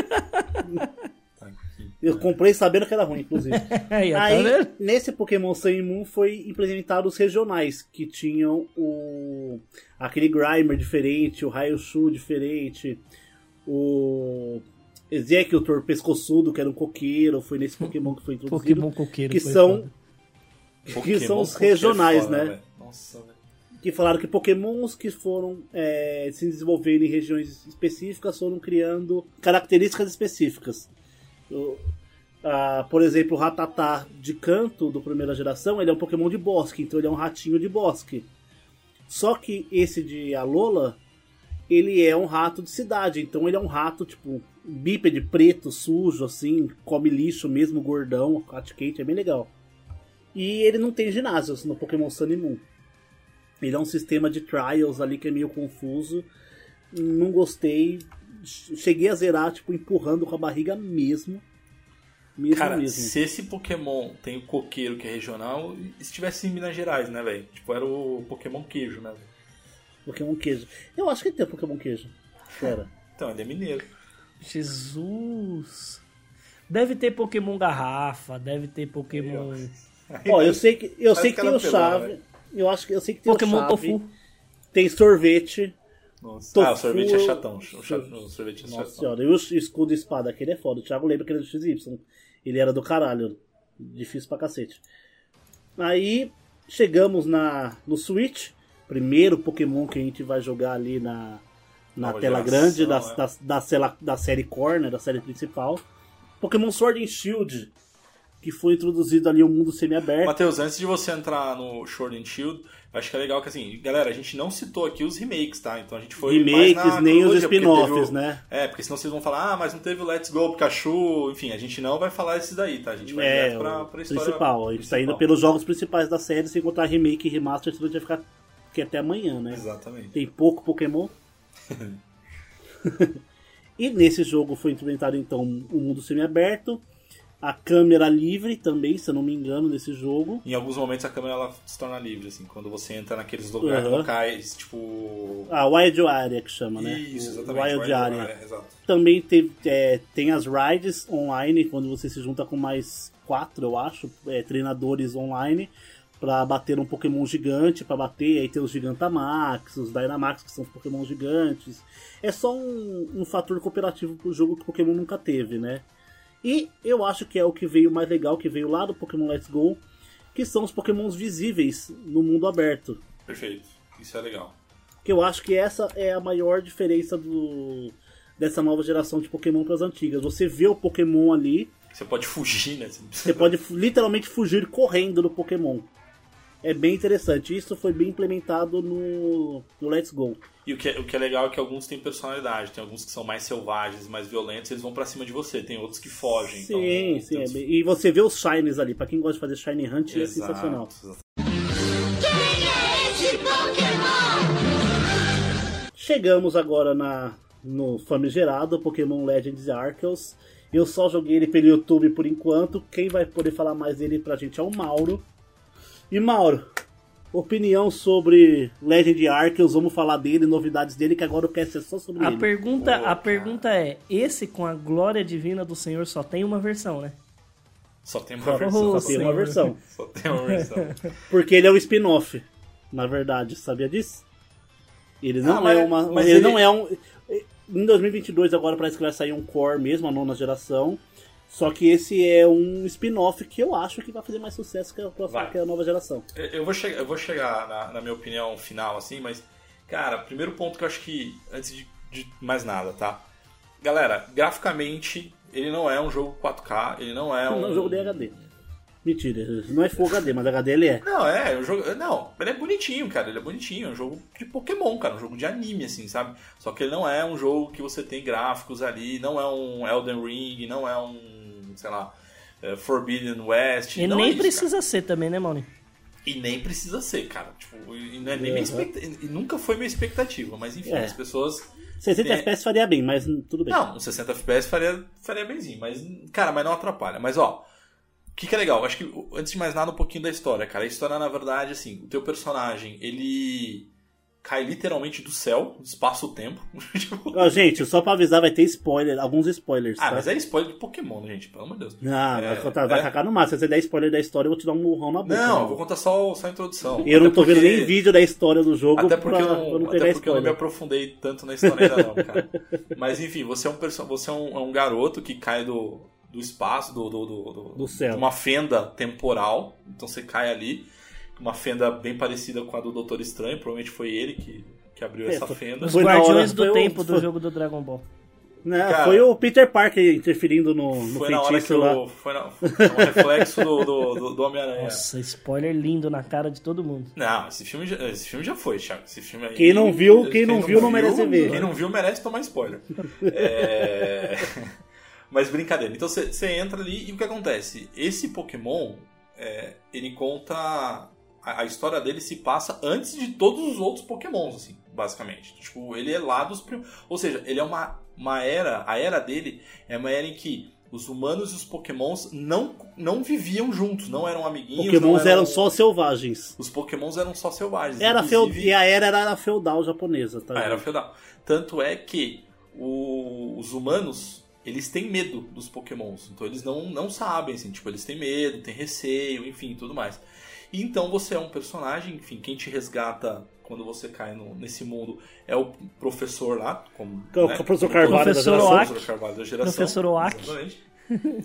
Eu comprei sabendo que era ruim, inclusive. Aí, tá Aí, nesse Pokémon Sun e Moon foi implementado os regionais, que tinham o aquele Grimer diferente, o Raichu diferente, o Executor pescoçudo, que era um coqueiro, foi nesse Pokémon que foi introduzido. Pokémon coqueiro. que foi são foda. que Pokémon são os qualquer regionais, foda, né? velho. Nossa, velho. Que falaram que pokémons que foram é, se desenvolvendo em regiões específicas foram criando características específicas. Por exemplo, o Ratatá de canto do primeira geração, ele é um pokémon de bosque, então ele é um ratinho de bosque. Só que esse de Alola, ele é um rato de cidade, então ele é um rato tipo bípede preto, sujo assim, come lixo mesmo, gordão, cat é bem legal. E ele não tem ginásios no Pokémon Sun e Moon. Ele é um sistema de trials ali que é meio confuso. Não gostei. Cheguei a zerar, tipo, empurrando com a barriga mesmo. Mesmo Cara, mesmo. se esse Pokémon tem o coqueiro que é regional, estivesse em Minas Gerais, né, velho? Tipo, era o Pokémon queijo, né? velho? Pokémon queijo. Eu acho que tem Pokémon queijo. Pera. Então, ele é mineiro. Jesus. Deve ter Pokémon garrafa, deve ter Pokémon. Ó, eu sei que, eu sei que tem aquela o pelada, chave. velho. Eu acho que eu sei que tem Pokémon o chave. Tofu. Tem sorvete. Nossa. Tofu- Ah, o sorvete é chatão. O, cha- o sorvete é Nossa chatão. senhora, e o escudo e espada, aquele é foda. O Thiago lembra que ele é do XY. Ele era do caralho. Difícil pra cacete. Aí chegamos na, no Switch. Primeiro Pokémon que a gente vai jogar ali na, na Nova tela geração, grande da, né? da, da, cela- da série Core, né, da série principal. Pokémon Sword and Shield. Que foi introduzido ali o mundo semi-aberto. Matheus, antes de você entrar no Sword and Shield, acho que é legal que assim, galera, a gente não citou aqui os remakes, tá? Então a gente foi Remakes, nem os spin-offs, o- né? É, porque senão vocês vão falar, ah, mas não teve o Let's Go Pikachu, enfim, a gente não vai falar esses daí, tá? A gente vai É, direto pra, pra história principal. A gente tá indo principal. pelos jogos principais da série, sem contar remake e remaster, senão a gente vai ficar aqui até amanhã, né? Exatamente. Tem pouco Pokémon. e nesse jogo foi implementado então o mundo semi-aberto, a câmera livre também, se eu não me engano, nesse jogo. Em alguns momentos a câmera ela se torna livre, assim, quando você entra naqueles lugares, Aham. locais, tipo. A Wild Area que chama, né? Isso, exatamente. Wild Wild Area. Area, exato. Também teve, é, tem as rides online, quando você se junta com mais quatro, eu acho, é, treinadores online, pra bater um Pokémon gigante, pra bater, aí tem os Gigantamax, os Dynamax, que são os Pokémon gigantes. É só um, um fator cooperativo pro jogo que o Pokémon nunca teve, né? E eu acho que é o que veio mais legal, que veio lá do Pokémon Let's Go, que são os Pokémons visíveis no mundo aberto. Perfeito. Isso é legal. Que eu acho que essa é a maior diferença do dessa nova geração de Pokémon para as antigas. Você vê o Pokémon ali, Você pode fugir, né? Você você pode literalmente fugir correndo do Pokémon. É bem interessante. Isso foi bem implementado no, no Let's Go. E o que, é, o que é legal é que alguns têm personalidade, tem alguns que são mais selvagens, mais violentos, eles vão pra cima de você, tem outros que fogem. Sim, então, sim. é bem- E você vê os Shines ali. Pra quem gosta de fazer Shiny Hunt, é Exato, sensacional. exato. Chegamos agora na, no famigerado Pokémon Legends Arceus. Eu só joguei ele pelo YouTube por enquanto. Quem vai poder falar mais dele pra gente é o Mauro. E Mauro, opinião sobre Legend Arceus, vamos falar dele, novidades dele, que agora eu quero ser só sobre A ele. pergunta, a pergunta é: esse com a glória divina do Senhor só tem uma versão, né? Só tem uma Só, versão. só tem uma versão. Só tem uma versão. Porque ele é um spin-off, na verdade, sabia disso? Ele não Ah, mas- é uma. mas ele, ele- não é um. Em 2022 agora parece que vai sair um core mesmo, a nona geração. Só que esse é um spin-off que eu acho que vai fazer mais sucesso que a, próxima, que a nova geração. Eu- vou chegar, eu vou chegar na, na minha opinião final, assim, mas, cara, primeiro ponto que eu acho que, antes de, de mais nada, tá? Galera, graficamente, ele não é um jogo 4K, ele não é um. Não é um jogo de HD. Mentira, não é Full HD, mas HD ele é. Não, é, o jogo. Não, ele é bonitinho, cara. Ele é bonitinho. É um jogo de Pokémon, cara. Um jogo de anime, assim, sabe? Só que ele não é um jogo que você tem gráficos ali, não é um Elden Ring, não é um, sei lá, é, Forbidden West. E nem é isso, precisa ser também, né, cara. E nem precisa ser, cara. Tipo, e não é nem Uhum. expectativa. E nunca foi minha expectativa, mas enfim, É. as pessoas. 60 É. FPS faria bem, mas tudo bem. Não, uns 60 FPS faria, faria benzinho, mas, cara, mas não atrapalha. Mas ó, O que, que é legal? Acho que, antes de mais nada, um pouquinho da história, cara. A história, na verdade, assim, o teu personagem, ele cai literalmente do céu, espaço-tempo. Tipo, Ó, gente, só pra avisar, vai ter spoiler, alguns spoilers. ah, tá? mas é spoiler de Pokémon, gente? Pelo amor de Deus. Não, É, vai, contar, vai é. cagar no máximo. Se você der spoiler da história, eu vou te dar um murrão na boca. Não, né? eu vou contar só, só a introdução. Eu não Até tô vendo porque- nem vídeo da história do jogo Até porque, pra, eu não, não até porque eu não me aprofundei tanto na história ainda não, cara. Mas enfim, você é um, perso- você é um, é um garoto que cai do, do espaço, do, do, do, do- Do céu. de uma fenda temporal. Então você cai ali, uma fenda bem parecida com a do Doutor Estranho. Provavelmente foi ele que, que abriu É, essa foi- fenda. Os Foi Guardiões hora- do foi o- Tempo do foi- jogo do Dragon Ball. Né, Cara, foi o Peter Parker interferindo no, no Foi na hora que feitiço lá. eu. Foi, na, foi um reflexo do, do, do, do Homem-Aranha. Nossa, spoiler lindo na cara de todo mundo. Não, esse filme, já, esse filme já foi, Thiago. Esse filme aí, Quem não viu- quem não viu não merece ver. Quem não viu merece tomar spoiler. É, Mas brincadeira. Então você você entra ali e o que acontece? Esse Pokémon, é, ele conta. A, a história dele se passa antes de todos os outros Pokémons, assim, basicamente. Tipo, ele é lá dos prim... Ou seja, ele é uma, uma era. A era dele é uma era em que os humanos e os Pokémons não, não viviam juntos, não eram amiguinhos. Pokémons não eram só selvagens. Os Pokémons eram só selvagens. Era feud... inclusive- E a era era feudal japonesa, tá? ah, era feudal. Tanto é que o- os humanos, eles têm medo dos pokémons. Então eles não, não sabem, assim, tipo, eles têm medo, têm receio, enfim, tudo mais. E então você é um personagem, enfim, quem te resgata quando você cai no- nesse mundo é o professor lá, como, é o né, professor como Carvalho todo- da professor geração. Professor Carvalho da geração. Professor Oak.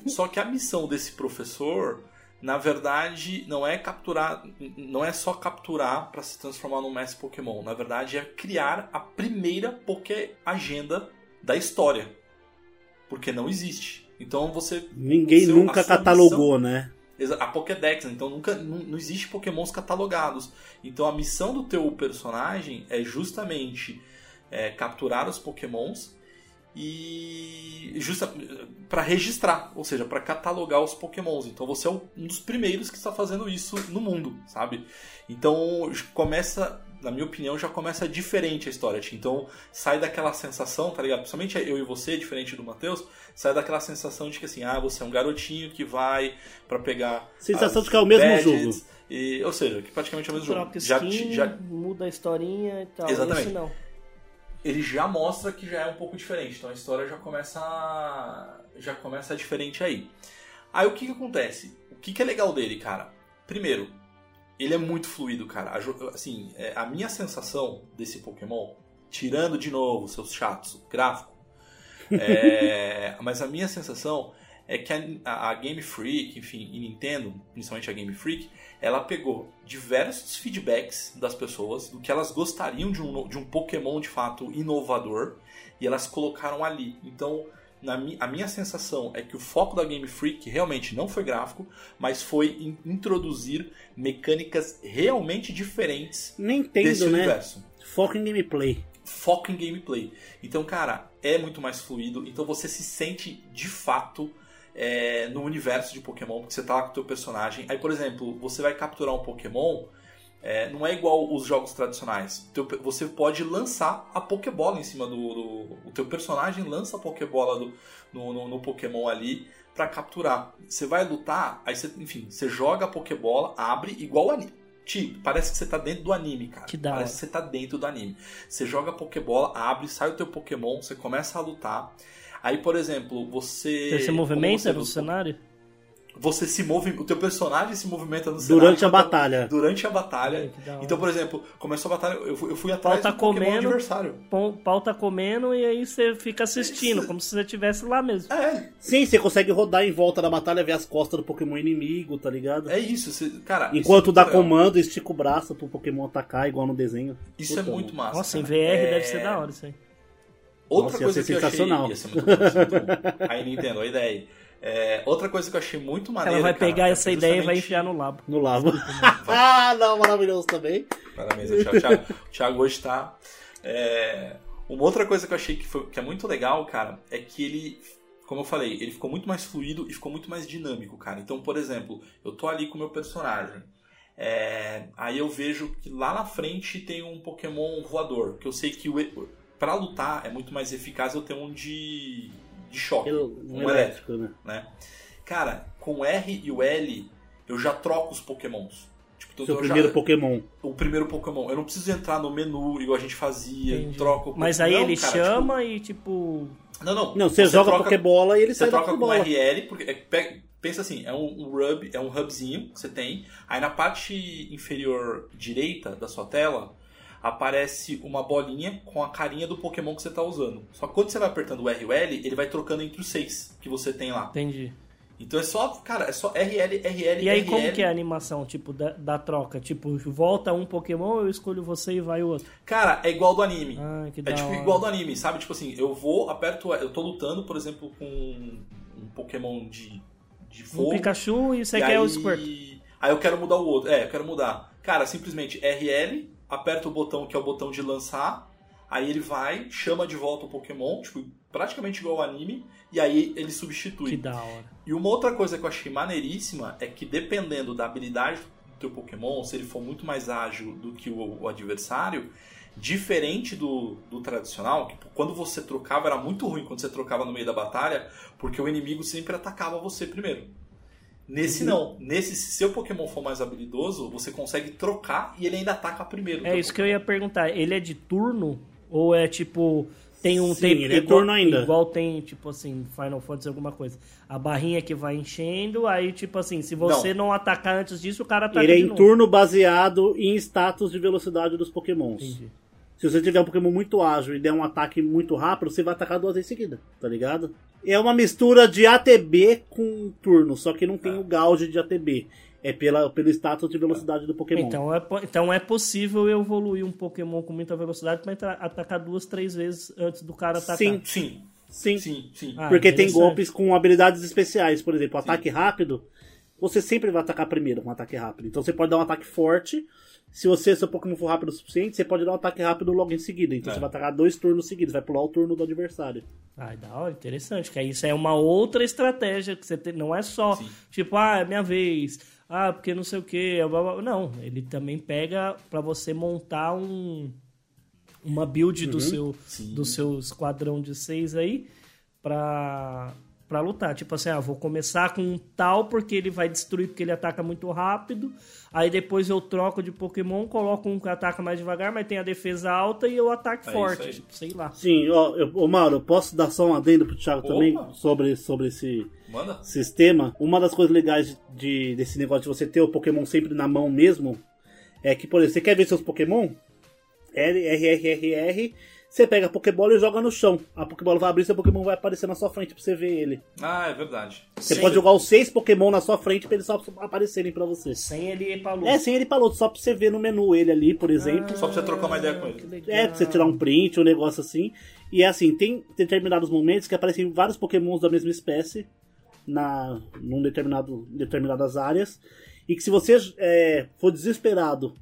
Só que a missão desse professor, na verdade, não é capturar, não é só capturar para se transformar num mestre Pokémon. Na verdade, é criar a primeira Poké Agenda da história, porque não existe. Então você Ninguém nunca catalogou, né? A Pokédex, né? então nunca não, não existe Pokémons catalogados. Então a missão do teu personagem é justamente é, capturar os Pokémons e justa para registrar, ou seja, para catalogar os Pokémons. Então você é um dos primeiros que está fazendo isso no mundo, sabe? Então começa, na minha opinião, já começa diferente a história. Então sai daquela sensação, tá ligado? Principalmente eu e você, diferente do Matheus, sai daquela sensação de que assim, ah, você é um garotinho que vai para pegar Sensação as de que é o mesmo jogo. E, ou seja, que praticamente é o mesmo jogo. Troca Já, skin, já, muda a historinha e tal. Exatamente. Esse não. ele já mostra que já é um pouco diferente. Então a história já começa já começa diferente aí. Aí o que que acontece? O que que é legal dele, cara? Primeiro, ele é muito fluido, cara. Assim, é, a minha sensação desse Pokémon, tirando de novo seus chatos gráfico, é, mas a minha sensação é que a, a Game Freak, enfim, e Nintendo, principalmente a Game Freak, ela pegou diversos feedbacks das pessoas do que elas gostariam de um, de um Pokémon de fato inovador e elas colocaram ali. Então, na mi, a minha sensação é que o foco da Game Freak realmente não foi gráfico, mas foi em introduzir mecânicas realmente diferentes Nintendo, desse né? universo Foco em gameplay. foco em gameplay. Então, cara, é muito mais fluido. Então você se sente de fato é, no universo de Pokémon, porque você tá lá com o teu personagem. Aí, por exemplo, você vai capturar um Pokémon. É, não é igual os jogos tradicionais. Você pode lançar a Pokébola em cima do, do- O teu personagem lança a Pokébola do- no, no, no Pokémon ali pra capturar. Você vai lutar, aí você, enfim, você joga a Pokébola, abre igual anime. Ti, parece que você tá dentro do anime, cara. Que da parece que você tá dentro do anime. Você joga a Pokébola, abre, sai o teu Pokémon, você começa a lutar. Aí, por exemplo, você. Você movimenta você no luta- cenário? Você se move. O teu personagem se movimenta no cenário Durante a enquanto- batalha. Durante a batalha. Hora. Então, por exemplo, começou a batalha, eu fui, eu fui atrás tá do Pokémon comendo. adversário. Pau tá comendo e aí você fica assistindo, como se você estivesse lá mesmo. É, Sim, você consegue rodar em volta da batalha, ver as costas do Pokémon inimigo, tá ligado? é isso. você- cara, Enquanto isso é dá legal. comando, estica o braço pro Pokémon atacar, igual no desenho. Isso Puta, é muito massa. Nossa, em cara. VR É- deve ser da hora isso aí. Outra Nossa, ia coisa ser que eu sensacional. achei. Ia ser muito bom, ia ser muito bom. Aí, Nintendo, a ideia aí. É, outra coisa que eu achei muito maneira. Ela vai cara, pegar é essa ideia e vai justamente- enfiar no labo. No lavo. ah, não, maravilhoso também. Parabéns, o Thiago, Thiago, o Thiago hoje tá. é, Uma outra coisa que eu achei que, foi- que é muito legal, cara, é que ele, como eu falei, ele ficou muito mais fluido e ficou muito mais dinâmico, cara. Então, por exemplo, eu tô ali com o meu personagem. é, aí eu vejo que lá na frente tem um Pokémon voador, que eu sei que o, pra lutar é muito mais eficaz eu ter um de, de choque, Um um elétrico, né? né? Cara, com o R e o L, eu já troco os pokémons. Tipo, então Seu eu primeiro já, Pokémon. O primeiro Pokémon. Eu não preciso entrar no menu igual a gente fazia, Entendi. troco o Mas aí Não, ele cara, chama e tipo. tipo, não, não. Não, você, joga troca- Pokébola e ele Você sai da troca com. RL, porque é, pe- pensa assim, é um, um hub, é um hubzinho que você tem. Aí na parte inferior direita da sua tela aparece uma bolinha com a carinha do Pokémon que você está usando. Só que quando você vai apertando o R e o L, ele vai trocando entre os seis que você tem lá. Entendi. Então é só, cara, é só RL, RL, E aí, RL. como que é a animação, tipo, da, da troca? Tipo, volta um Pokémon, eu escolho você e vai o outro. Cara, é igual do anime. Ah, que É tipo hora. igual do anime, sabe? Tipo assim, eu vou, aperto, eu tô lutando, por exemplo, com um Pokémon de, de Um fogo. Pikachu e você E quer o aí- Squirtle. Aí eu quero mudar o outro. É, eu quero mudar. Cara, simplesmente RL, aperta o botão que é o botão de lançar. Aí ele vai, chama de volta o Pokémon, tipo, praticamente igual ao anime, e aí ele substitui. Que da hora. E uma outra coisa que eu achei maneiríssima é que dependendo da habilidade do teu Pokémon, se ele for muito mais ágil do que o, o adversário, diferente do, do tradicional, que quando você trocava era muito ruim quando você trocava no meio da batalha, porque o inimigo sempre atacava você primeiro. Nesse Uhum. não. Nesse, se seu Pokémon for mais habilidoso, você consegue trocar e ele ainda ataca primeiro. É isso que eu ia perguntar. Ele é de turno? Ou é tipo. Tem um Sim, tempo ele é igual, turno ainda. igual tem, tipo assim, Final Fantasy alguma coisa. A barrinha que vai enchendo, aí, tipo assim, se você não, atacar antes disso, o cara ataca Ele é em novo. turno baseado em status de velocidade dos Pokémons. Entendi. Se você tiver um Pokémon muito ágil e der um ataque muito rápido, você vai atacar duas vezes seguida, tá ligado? É uma mistura de ATB com turno, só que não tem o gauge de ATB. É pela, pelo status de velocidade do Pokémon. Então é, então é possível eu evoluir um Pokémon com muita velocidade pra entrar- atacar duas, três vezes antes do cara atacar. Sim. Sim, Sim. sim, sim. Ah, Porque tem golpes com habilidades especiais, por exemplo, ataque rápido. Você sempre vai atacar primeiro com um ataque rápido. Então você pode dar um ataque forte. Se você, seu Pokémon for rápido o suficiente, você pode dar um ataque rápido logo em seguida. Então É. você vai atacar dois turnos seguidos, vai pular o turno do adversário. Ah, da hora, interessante. Que aí isso é uma outra estratégia que você tem. Não é só, Sim. tipo, ah, é minha vez. Ah, porque não sei o quê. blá. Não, ele também pega pra você montar um uma build do seu Sim. do seu esquadrão de seis aí pra para lutar. Tipo assim, ah, vou começar com um tal porque ele vai destruir porque ele ataca muito rápido. Aí depois eu troco de Pokémon, coloco um que ataca mais devagar, mas tem a defesa alta e eu ataque É forte. Tipo, sei lá. Sim, ó, eu, ô Mauro, eu posso dar só um adendo pro Thiago Opa. também sobre, sobre esse Manda. sistema? Uma das coisas legais de, desse negócio de você ter o Pokémon sempre na mão mesmo é que, por exemplo, você quer ver seus Pokémon? R, R, R, R, R. Você pega a Pokébola e joga no chão. A Pokébola vai abrir e seu Pokémon vai aparecer na sua frente pra você ver ele. Ah, é verdade. Você Sim. pode jogar os seis Pokémon na sua frente pra eles só aparecerem pra você. Sem ele ir pra luta. É, sem ele pra luta, só pra você ver no menu ele ali, por exemplo. Só pra você trocar uma ideia com ele. É, pra você tirar um print, um negócio assim. E é assim, tem determinados momentos que aparecem vários pokémons da mesma espécie na num determinado, determinadas áreas. E que se você é, for desesperado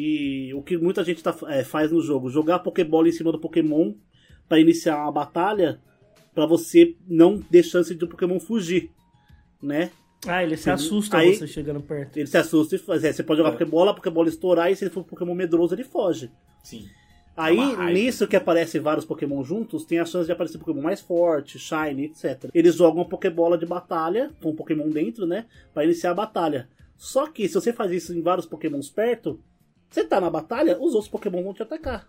e o que muita gente tá, é, faz no jogo, jogar Pokébola em cima do Pokémon pra iniciar uma batalha, pra você não ter chance de o Pokémon fugir, né? Ah, ele se assusta Aí- você chegando perto. Ele se assusta e faz. é, você pode jogar É. Pokébola, a Pokébola estourar e se ele for um Pokémon medroso ele foge. Sim. Aí, nisso que aparecem vários Pokémon juntos, tem a chance de aparecer Pokémon mais forte, Shine, etc. Eles jogam uma Pokébola de batalha, com um Pokémon dentro, né? Pra iniciar a batalha. Só que se você faz isso em vários Pokémons perto, você tá na batalha, os outros Pokémon vão te atacar.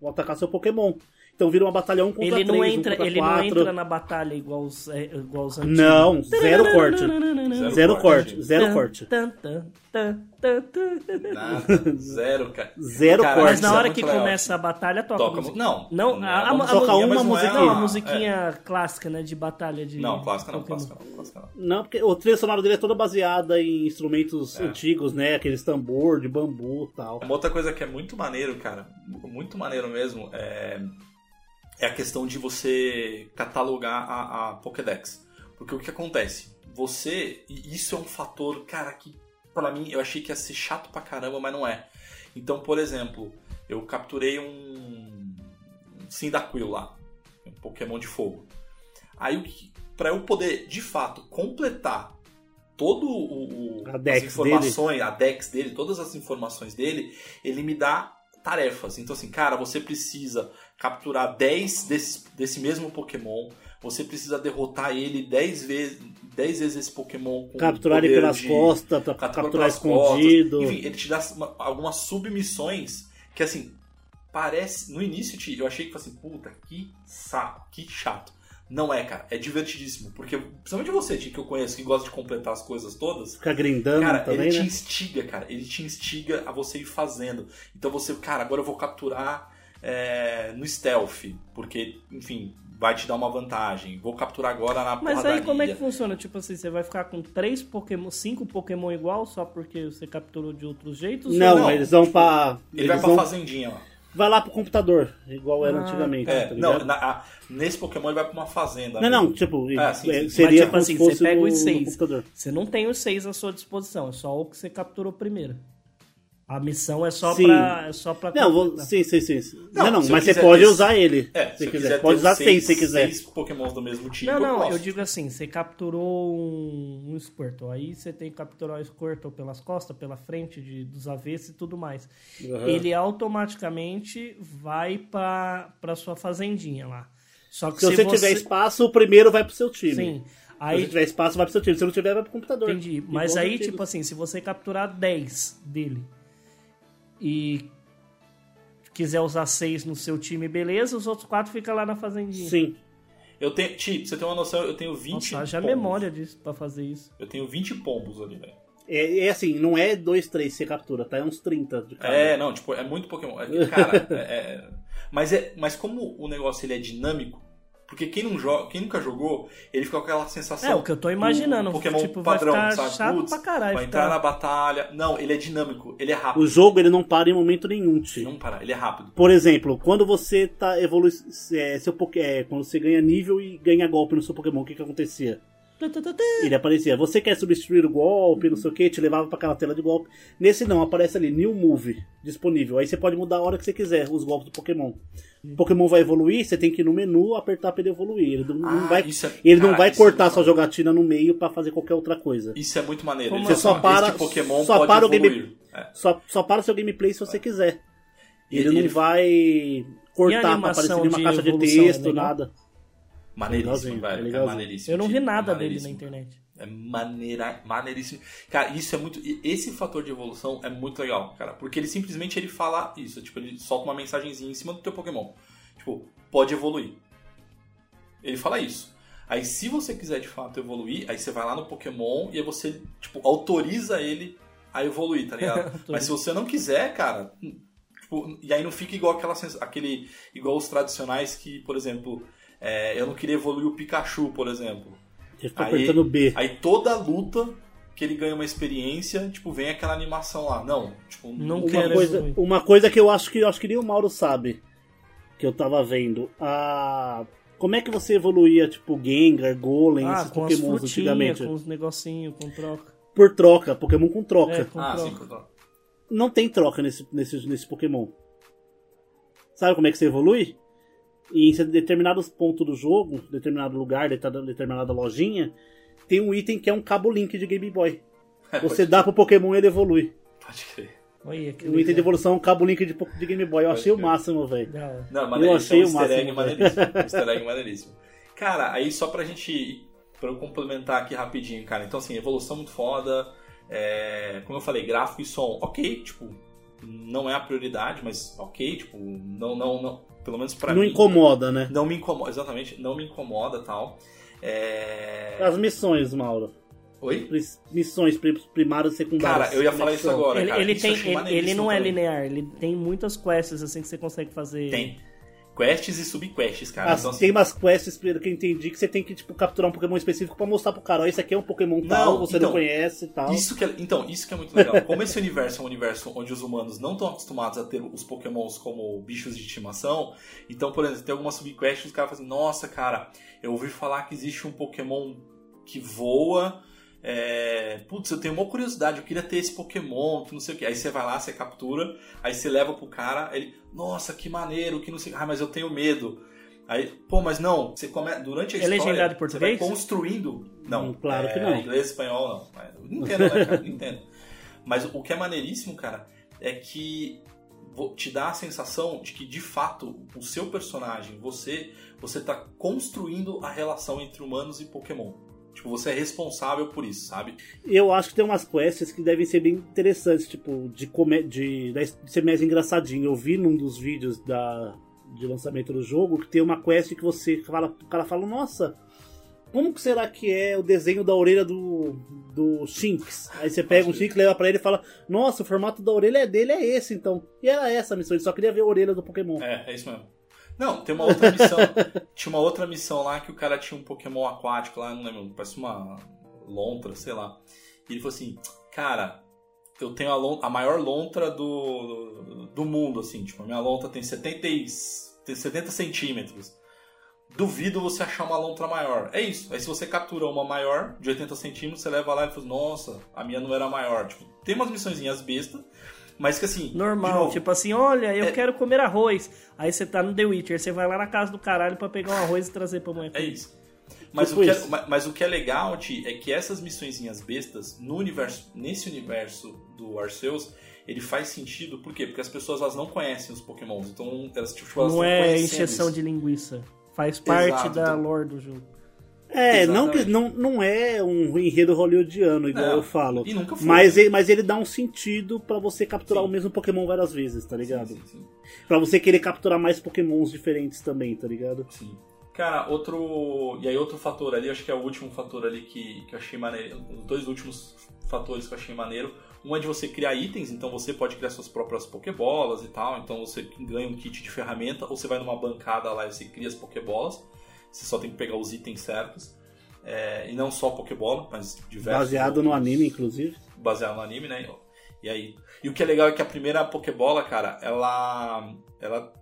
Vão atacar seu Pokémon. Então vira uma batalha 1 contra Ele 3, não 1 entra, ele não 4. entra na batalha igual os, é, igual os antigos. Não, zero corte. Zero corte, zero corte. Tan, tan, tan, tan, tan. Nada. Zero, cara. Zero corte. Mas na é hora que legal. começa a batalha, toca, Toca a musiquinha. Não. Não, Não a, é a, uma a, Toca a, uma não é musiquinha. Não, a a- musiquinha clássica, né? De batalha de. Não, clássica não, clássica não, clássica não. Não, porque o trilha sonora dele é toda baseada em instrumentos É. antigos, né? Aqueles tambor de bambu e tal. Uma outra coisa que é muito maneiro, cara, muito maneiro mesmo, é, é a questão de você catalogar a, a Pokédex. Porque o que acontece? Você, e isso é um fator, cara, que pra mim eu achei que ia ser chato pra caramba, mas não é. Então, por exemplo, eu capturei um, um Cyndaquil lá, um Pokémon de fogo. Aí, pra eu poder, de fato, completar todo o, o as informações, a dex dele, todas as informações dele, ele me dá tarefas. Então assim, cara, você precisa capturar 10 desse, desse mesmo Pokémon, você precisa derrotar ele 10 vezes, 10 vezes esse Pokémon com Capturar ele pelas de- costas, pra capturar pelas costas. escondido. Enfim, ele te dá uma- algumas submissões que assim, parece. No início eu achei que assim, puta, que saco, que chato. Não é, cara, é divertidíssimo. Porque, principalmente você, que eu conheço, que gosta de completar as coisas todas, Ficar grindando Cara, também, ele te né? instiga, cara. Ele te instiga a você ir fazendo. Então você, cara, agora eu vou capturar é, no stealth. Porque, enfim, vai te dar uma vantagem. Vou capturar agora na Mas aí como é que funciona? Tipo assim, você vai ficar com três Pokémon, cinco Pokémon igual só porque você capturou de outros jeitos? Não, não, eles vão pra. Ele eles vai pra vão- fazendinha lá. vai lá pro computador, igual era Ah, antigamente. É, tá não, na- a- nesse Pokémon ele vai pra uma fazenda. Não, não, mesmo. tipo, Ah, sim, é, sim. seria Mas, tipo assim, você pega no, os seis. computador. Você não tem os seis à sua disposição, é só o que você capturou primeiro. A missão é só Sim. pra. É só pra Não, vou, sim, sim, sim. Não, Não, não, se eu mas você pode ter- usar ele. É, se se eu quiser. quiser Pode usar seis, seis se quiser. seis Pokémons do mesmo tipo. Não, não, posso. eu digo assim, você capturou um, um Squirtle, aí você tem que capturar o Squirtle pelas costas, pela frente, de, dos avessos e tudo mais. Uhum. Ele automaticamente vai pra, pra sua fazendinha lá. Só que Se você tiver espaço, o primeiro vai pro seu time. Sim. Se Aí, você tiver espaço, vai pro seu time. Se não tiver, vai pro computador. entendi. Mas aí, tipo assim, se você capturar 10 dele e quiser usar 6 no seu time, beleza, os outros 4 ficam lá na fazendinha. Sim. Eu tenho, Ti, pra você ter uma noção, eu tenho 20 Nossa, já pombos. memória disso pra fazer isso. Eu tenho 20 pombos ali, velho. É, é assim, não é 2, 3 que você captura, tá? É uns 30 de cada. É, não, tipo, é muito Pokémon. É cara, é, é- Mas, é, mas como o negócio ele é dinâmico, porque quem, não joga, quem nunca jogou, ele fica com aquela sensação. É, o que eu tô imaginando. do Pokémon tipo, vai padrão, ficar sabe? chato Putz, pra caralho. Vai entrar na batalha. Não, ele é dinâmico, ele é rápido. O jogo, ele não para em momento nenhum, tio. Não para, ele é rápido. Por exemplo, quando você tá evoluindo. É, seu Poké- é, quando você ganha nível e ganha golpe no seu Pokémon, o que que acontecia? Ele aparecia, você quer substituir o golpe, não sei o que, te levava pra aquela tela de golpe. Nesse não, aparece ali, New Move, disponível. Aí você pode mudar a hora que você quiser os golpes do Pokémon. O Pokémon vai evoluir, você tem que ir no menu, apertar pra ele evoluir. Ele não, não Ah, vai, isso é- ele não vai é cortar muito sua jogatina no meio pra fazer qualquer outra coisa. Isso é muito maneiro. Como Você fala só para, Pokémon só pode para o game, É. só, só para o seu gameplay se você quiser. Ele, ele- não vai cortar pra aparecer de caixa de é texto, legal? nada. Maneiríssimo, Legalzinho, velho. é É, maneiríssimo. Eu não vi tipo, nada é dele na internet. É maneira, maneiríssimo. Cara, isso é muito. Esse fator de evolução é muito legal, cara. Porque ele simplesmente ele fala isso. Tipo, ele solta uma mensagenzinha em cima do teu Pokémon. Tipo, pode evoluir. Ele fala isso. Aí se você quiser de fato evoluir, aí você vai lá no Pokémon e aí você, tipo, autoriza ele a evoluir, tá ligado? Mas se você não quiser, cara. Tipo, e aí não fica igual aquela aquele. igual os tradicionais que, por exemplo, é, eu não queria evoluir o Pikachu, por exemplo. Ele fica Aí- apertando B. Aí toda luta que ele ganha uma experiência, tipo, vem aquela animação lá. Não, tipo, Não Uma quero coisa, evoluir. uma coisa que eu acho que eu acho que nem o Mauro sabe, que eu tava vendo. A... Como é que você evoluía, tipo, Gengar, Golem, Ah, esses com frutinhas, antigamente? com os negocinhos, com troca. Por troca, Pokémon com troca. É, com Ah, troca. sim, controle. Não tem troca nesse, nesse, nesse Pokémon. Sabe como é que você evolui? Em determinados pontos do jogo, determinado lugar, determinada lojinha, tem um item que é um cabo link de Game Boy. Você dá pro Pokémon e ele evolui. Pode crer. Olha, O item de evolução é um cabo link de, de Game Boy. Eu Pode achei o máximo, velho. Hora. Não, Eu maneiríssimo. achei é um o easter egg máximo, maneiríssimo. Easter egg maneiríssimo. Cara, aí só pra gente. Pra eu complementar aqui rapidinho, cara. Então, assim, evolução muito foda. é, como eu falei, gráfico e som, ok, tipo, não é a prioridade, mas ok, tipo, não, não, não. Pelo menos pra Não mim. incomoda, né? Não me incomoda, exatamente, não me incomoda tal. É... As missões, Mauro. Oi? Missões pri- primárias e secundárias. Cara, eu ia falar isso agora. Ele, cara, ele isso tem, ele, ele não é linear, ele tem muitas quests assim que você consegue fazer. Tem. Quests e subquests, cara. Então, tem umas quests, pelo que eu entendi, que você tem que tipo, capturar um Pokémon específico pra mostrar pro cara, ó, esse aqui é um Pokémon tal, Não, você então, não conhece e tal. Isso que é, então, isso que é muito legal. Como esse universo é um universo onde os humanos não estão acostumados a ter os pokémons como bichos de estimação, então, por exemplo, tem algumas subquests que os caras falam assim, nossa, cara, eu ouvi falar que existe um pokémon que voa, é... putz, eu tenho uma curiosidade, eu queria ter esse pokémon, que não sei o que. Aí você vai lá, você captura, aí você leva pro cara, ele, nossa, que maneiro, que não sei ah, mas eu tenho medo. Aí, pô, mas não, você come... durante a É história, você vai português? construindo... Não, Hum, claro que é, não. Inglês, espanhol, não. Nintendo, né, cara? Nintendo. Mas o que é maneiríssimo, cara, é que te dá a sensação de que de fato o seu personagem, você, você tá construindo a relação entre humanos e Pokémon. Tipo, você é responsável por isso, sabe? Eu acho que tem umas quests que devem ser bem interessantes, tipo, de, come... de... de ser mais engraçadinho. Eu vi num dos vídeos da... de lançamento do jogo que tem uma quest que você fala, o cara fala, nossa, como que será que é o desenho da orelha do, do Shinx? Aí você pega um Shinx, leva pra ele e fala, nossa, o formato da orelha dele é esse, então. E era essa a missão, ele só queria ver a orelha do Pokémon. É, é isso mesmo. Não, tem uma outra missão. tinha uma outra missão lá que o cara tinha um Pokémon aquático lá, não lembro, parece uma lontra, sei lá. E ele falou assim, cara, eu tenho a, lon- a maior lontra do, do mundo, assim, tipo, a minha lontra tem 70, e- tem 70 centímetros. Duvido você achar uma lontra maior. É isso. Aí se você captura uma maior, de 80 centímetros, você leva lá e fala, nossa, a minha não era maior. Tipo, tem umas missõezinhas bestas, mas que assim. Normal, novo, tipo assim, olha, eu É- quero comer arroz. Aí você tá no The Witcher, você vai lá na casa do caralho pra pegar um arroz e trazer pra mãe. É isso. Mas, Tipo o que é, isso. ma- mas o que é legal, Ti, é que essas missõezinhas bestas, no universo, nesse universo do Arceus, ele faz sentido, por quê? Porque as pessoas elas não conhecem os Pokémons, então elas, tipo, elas Não estão é isso. de linguiça. Faz parte Exato, da então- lore do jogo. É, não, que, Exatamente. não, não é um enredo hollywoodiano, igual Não, eu falo. e nunca foi. Mas ele, mas ele dá um sentido pra você capturar Sim. o mesmo Pokémon várias vezes, tá Sim, ligado? sim, sim, Pra você querer capturar mais Pokémons diferentes também, tá ligado? sim. Cara, outro. E aí, outro fator ali, acho que é o último fator ali que, que eu achei maneiro. Os dois últimos fatores que eu achei maneiro. Um é de você criar itens, então você pode criar suas próprias Pokébolas e tal. Então você ganha um kit de ferramenta, ou você vai numa bancada lá e você cria as Pokébolas. Você só tem que pegar os itens certos. É, e não só Pokébola, mas diversos. Baseado no outros- anime, inclusive. baseado no anime, né? E aí, e o que é legal é que a primeira Pokébola, cara, ela ela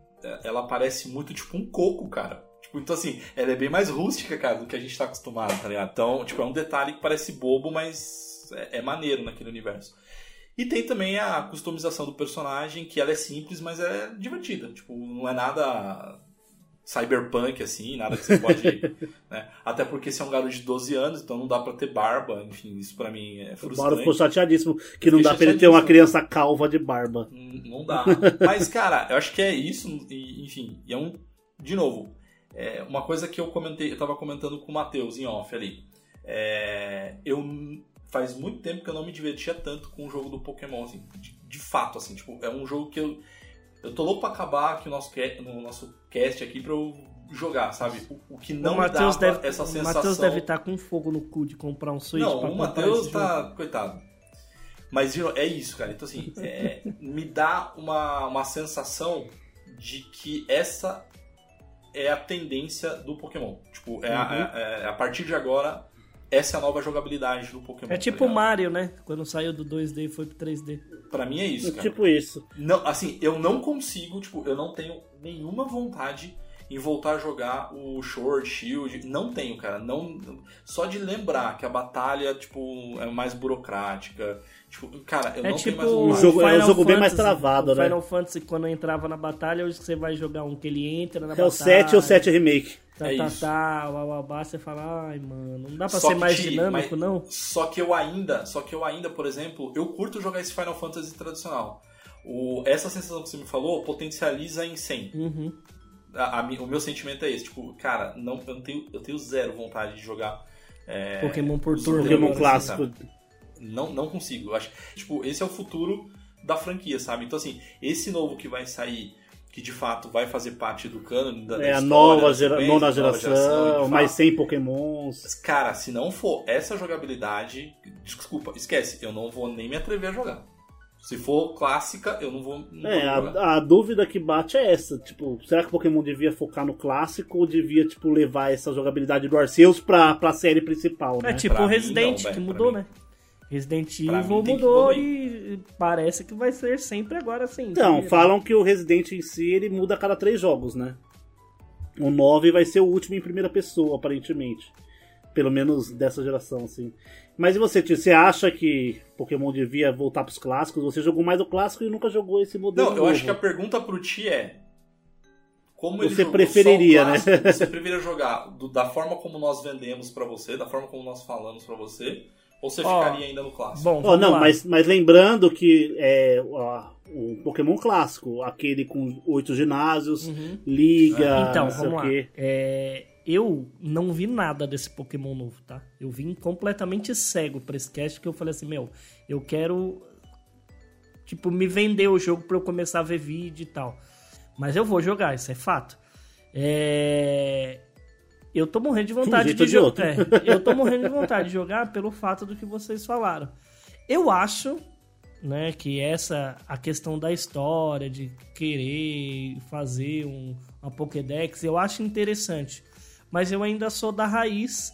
ela parece muito tipo um coco, cara. Tipo, então assim, ela é bem mais rústica, cara, do que a gente tá acostumado, tá ligado? Então, tipo, é um detalhe que parece bobo, mas é, é maneiro naquele universo. E tem também a customização do personagem, que ela é simples, mas é divertida. Tipo, não é nada cyberpunk, assim, nada que você pode... né? Até porque você é um garoto de 12 anos, então não dá pra ter barba. Enfim, isso pra mim é O Mauro frustrante. ficou chateadíssimo que não dá pra ele ter uma criança calva de barba. Hum, Não dá. Mas, cara, eu acho que é isso, e, enfim, e é um. De novo, é uma coisa que eu comentei, eu tava comentando com o Matheus em off ali. É, eu faz muito tempo que eu não me divertia tanto com o jogo do Pokémon, assim, de, de fato, assim, tipo, é um jogo que eu. Eu tô louco pra acabar aqui o nosso, no nosso cast aqui pra eu jogar, sabe? O, o que não o me Matheus dava deve, essa o sensação. Matheus deve estar com fogo no cu de comprar um Switch Não, pra o Matheus esse jogo. tá. Coitado. Mas é isso, cara. Então, assim, é, me dá uma, uma sensação de que essa é a tendência do Pokémon. Tipo, é, a, é- é- a partir de agora, essa é a nova jogabilidade do Pokémon. É tá tipo o ligado? Mario, né? Quando saiu do 2D e foi pro 3D. Pra mim é isso, cara. Tipo isso. Não, assim, eu não consigo, tipo, eu não tenho nenhuma vontade em voltar a jogar o Sword Shield. Não tenho, cara. Não, só de lembrar que a batalha, tipo, é mais burocrática. Tipo, cara, eu é não tipo tenho mais O jogo- é um jogo bem mais Fantasy. travado, o né? Final Fantasy, quando entrava na batalha, hoje você vai jogar um que ele entra na É batalha. o 7 ou 7 Remake. Tá, É tá, isso. tá, bababá, você fala, ai, mano, não dá pra Só ser que mais te- dinâmico, mas- não? Só que eu ainda, só que eu ainda, por exemplo, eu curto jogar esse Final Fantasy tradicional. O, essa sensação que você me falou potencializa em 100. Uhum. A- a o meu sentimento é esse, tipo, cara, não, eu, não tenho, eu tenho zero vontade de jogar é, Pokémon por turno. Pokémon Pokémon clássico. sabe? Não, não consigo. Eu acho, tipo, esse é o futuro da franquia, sabe? Então, assim, esse novo que vai sair, que de fato vai fazer parte do canon da, da É a história, nova da gera, da nova geração, de mais fato, 100 Pokémons. Cara, se não for essa jogabilidade, desculpa, esquece, eu não vou nem me atrever a jogar. Se for clássica, eu não vou. Não É, vou a, a dúvida que bate é essa, tipo, será que o Pokémon devia focar no clássico ou devia, tipo, levar essa jogabilidade do Arceus pra, pra série principal, né? É tipo Pra o mim, Resident, não, velho, que mudou, mim. né? Resident Pra Evil mim mudou e parece que vai ser sempre agora assim. Então, falam que o Resident em si, ele muda a cada três jogos, né? O 9 vai ser o último em primeira pessoa, aparentemente. Pelo menos dessa geração, assim. Mas e você, tio? Você acha que Pokémon devia voltar pros clássicos? Você jogou mais o clássico e nunca jogou esse modelo Não, eu novo. acho que a pergunta pro Ti é. Como ele Você preferiria, o né? Você preferia jogar do- da forma como nós vendemos pra você, da forma como nós falamos pra você, ou você Ó, ficaria ainda no clássico? Bom, Oh, não, lá. mas, mas lembrando que é, ó, um Pokémon clássico, aquele com oito ginásios, liga, Então, não sei vamos o lá. quê. É, eu não vi nada desse Pokémon novo, tá? Eu vim completamente cego pra esse cast, que eu falei assim, meu, eu quero, tipo, me vender o jogo pra eu começar a ver vídeo e tal. Mas eu vou jogar, isso é fato. É... Eu tô morrendo de vontade jeito de de jogar. outro. eu tô morrendo de vontade de jogar pelo fato do que vocês falaram. Eu acho, né, que essa a questão da história de querer fazer um, uma Pokédex, eu acho interessante. Mas eu ainda sou da raiz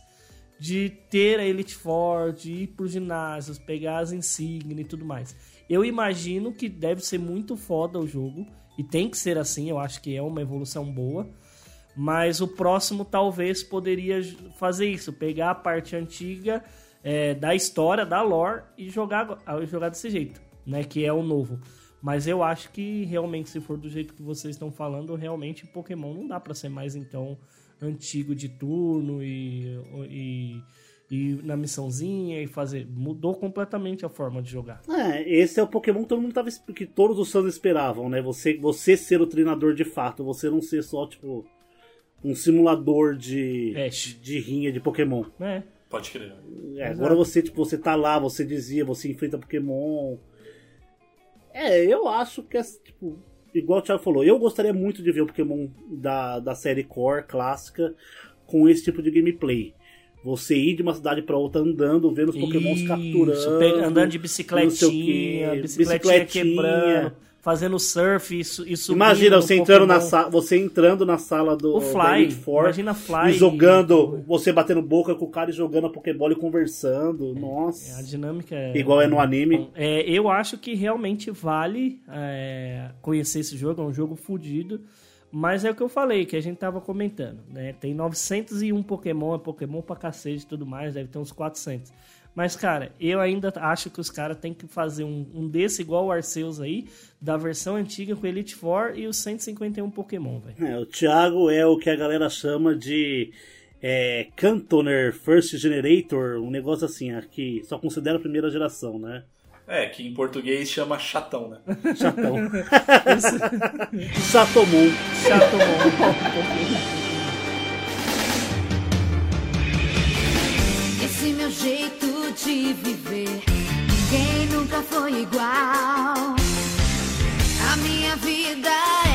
de ter a Elite Four, de ir pros ginásios, pegar as insígnias e tudo mais. Eu imagino que deve ser muito foda o jogo e tem que ser assim, eu acho que é uma evolução boa. Mas o próximo talvez poderia fazer isso, pegar a parte antiga é, da história, da lore e jogar, ah, jogar desse jeito, né? Que é o novo. Mas eu acho que realmente, se for do jeito que vocês estão falando, realmente Pokémon não dá pra ser mais então antigo de turno e, e, e na missãozinha e fazer. Mudou completamente a forma de jogar. É, esse é o Pokémon que todo mundo tava que todos os fãs esperavam, né? Você, você ser o treinador de fato, você não ser só tipo um simulador de Ash. de rinha de Pokémon. É. Pode crer. É, agora você tipo você tá lá, você dizia, você enfrenta Pokémon. É, eu acho que é tipo igual o Thiago falou, eu gostaria muito de ver o Pokémon da, da série Core clássica com esse tipo de gameplay. Você ir de uma cidade pra outra andando, vendo os Pokémons Isso, capturando. pega- andando de bicicletinha, quê, bicicletinha, bicicletinha. quebrando, fazendo surf, isso, isso Imagina você entrando, na sa- você entrando na sala do O Fly, Four imagina Fly e jogando, você batendo boca com o cara e jogando a Pokébola e conversando. A Nossa. dinâmica é... Igual é no anime. É, eu acho que realmente vale é, conhecer esse jogo, é um jogo fodido. Mas é o que eu falei, que a gente tava comentando, né? Tem 901 Pokémon, é Pokémon pra cacete e tudo mais, deve ter uns 400. Mas, cara, eu ainda acho que os caras têm que fazer um, um desse igual o Arceus aí, da versão antiga com Elite Four e os 151 Pokémon, velho. É, o Thiago é o que a galera chama de é, Cantoner First Generator, um negócio assim, aqui só considera a primeira geração, né? É, que em português chama chatão, né? Chatão. Satomon. Chato, Esse meu jeito de viver, ninguém nunca foi igual. A minha vida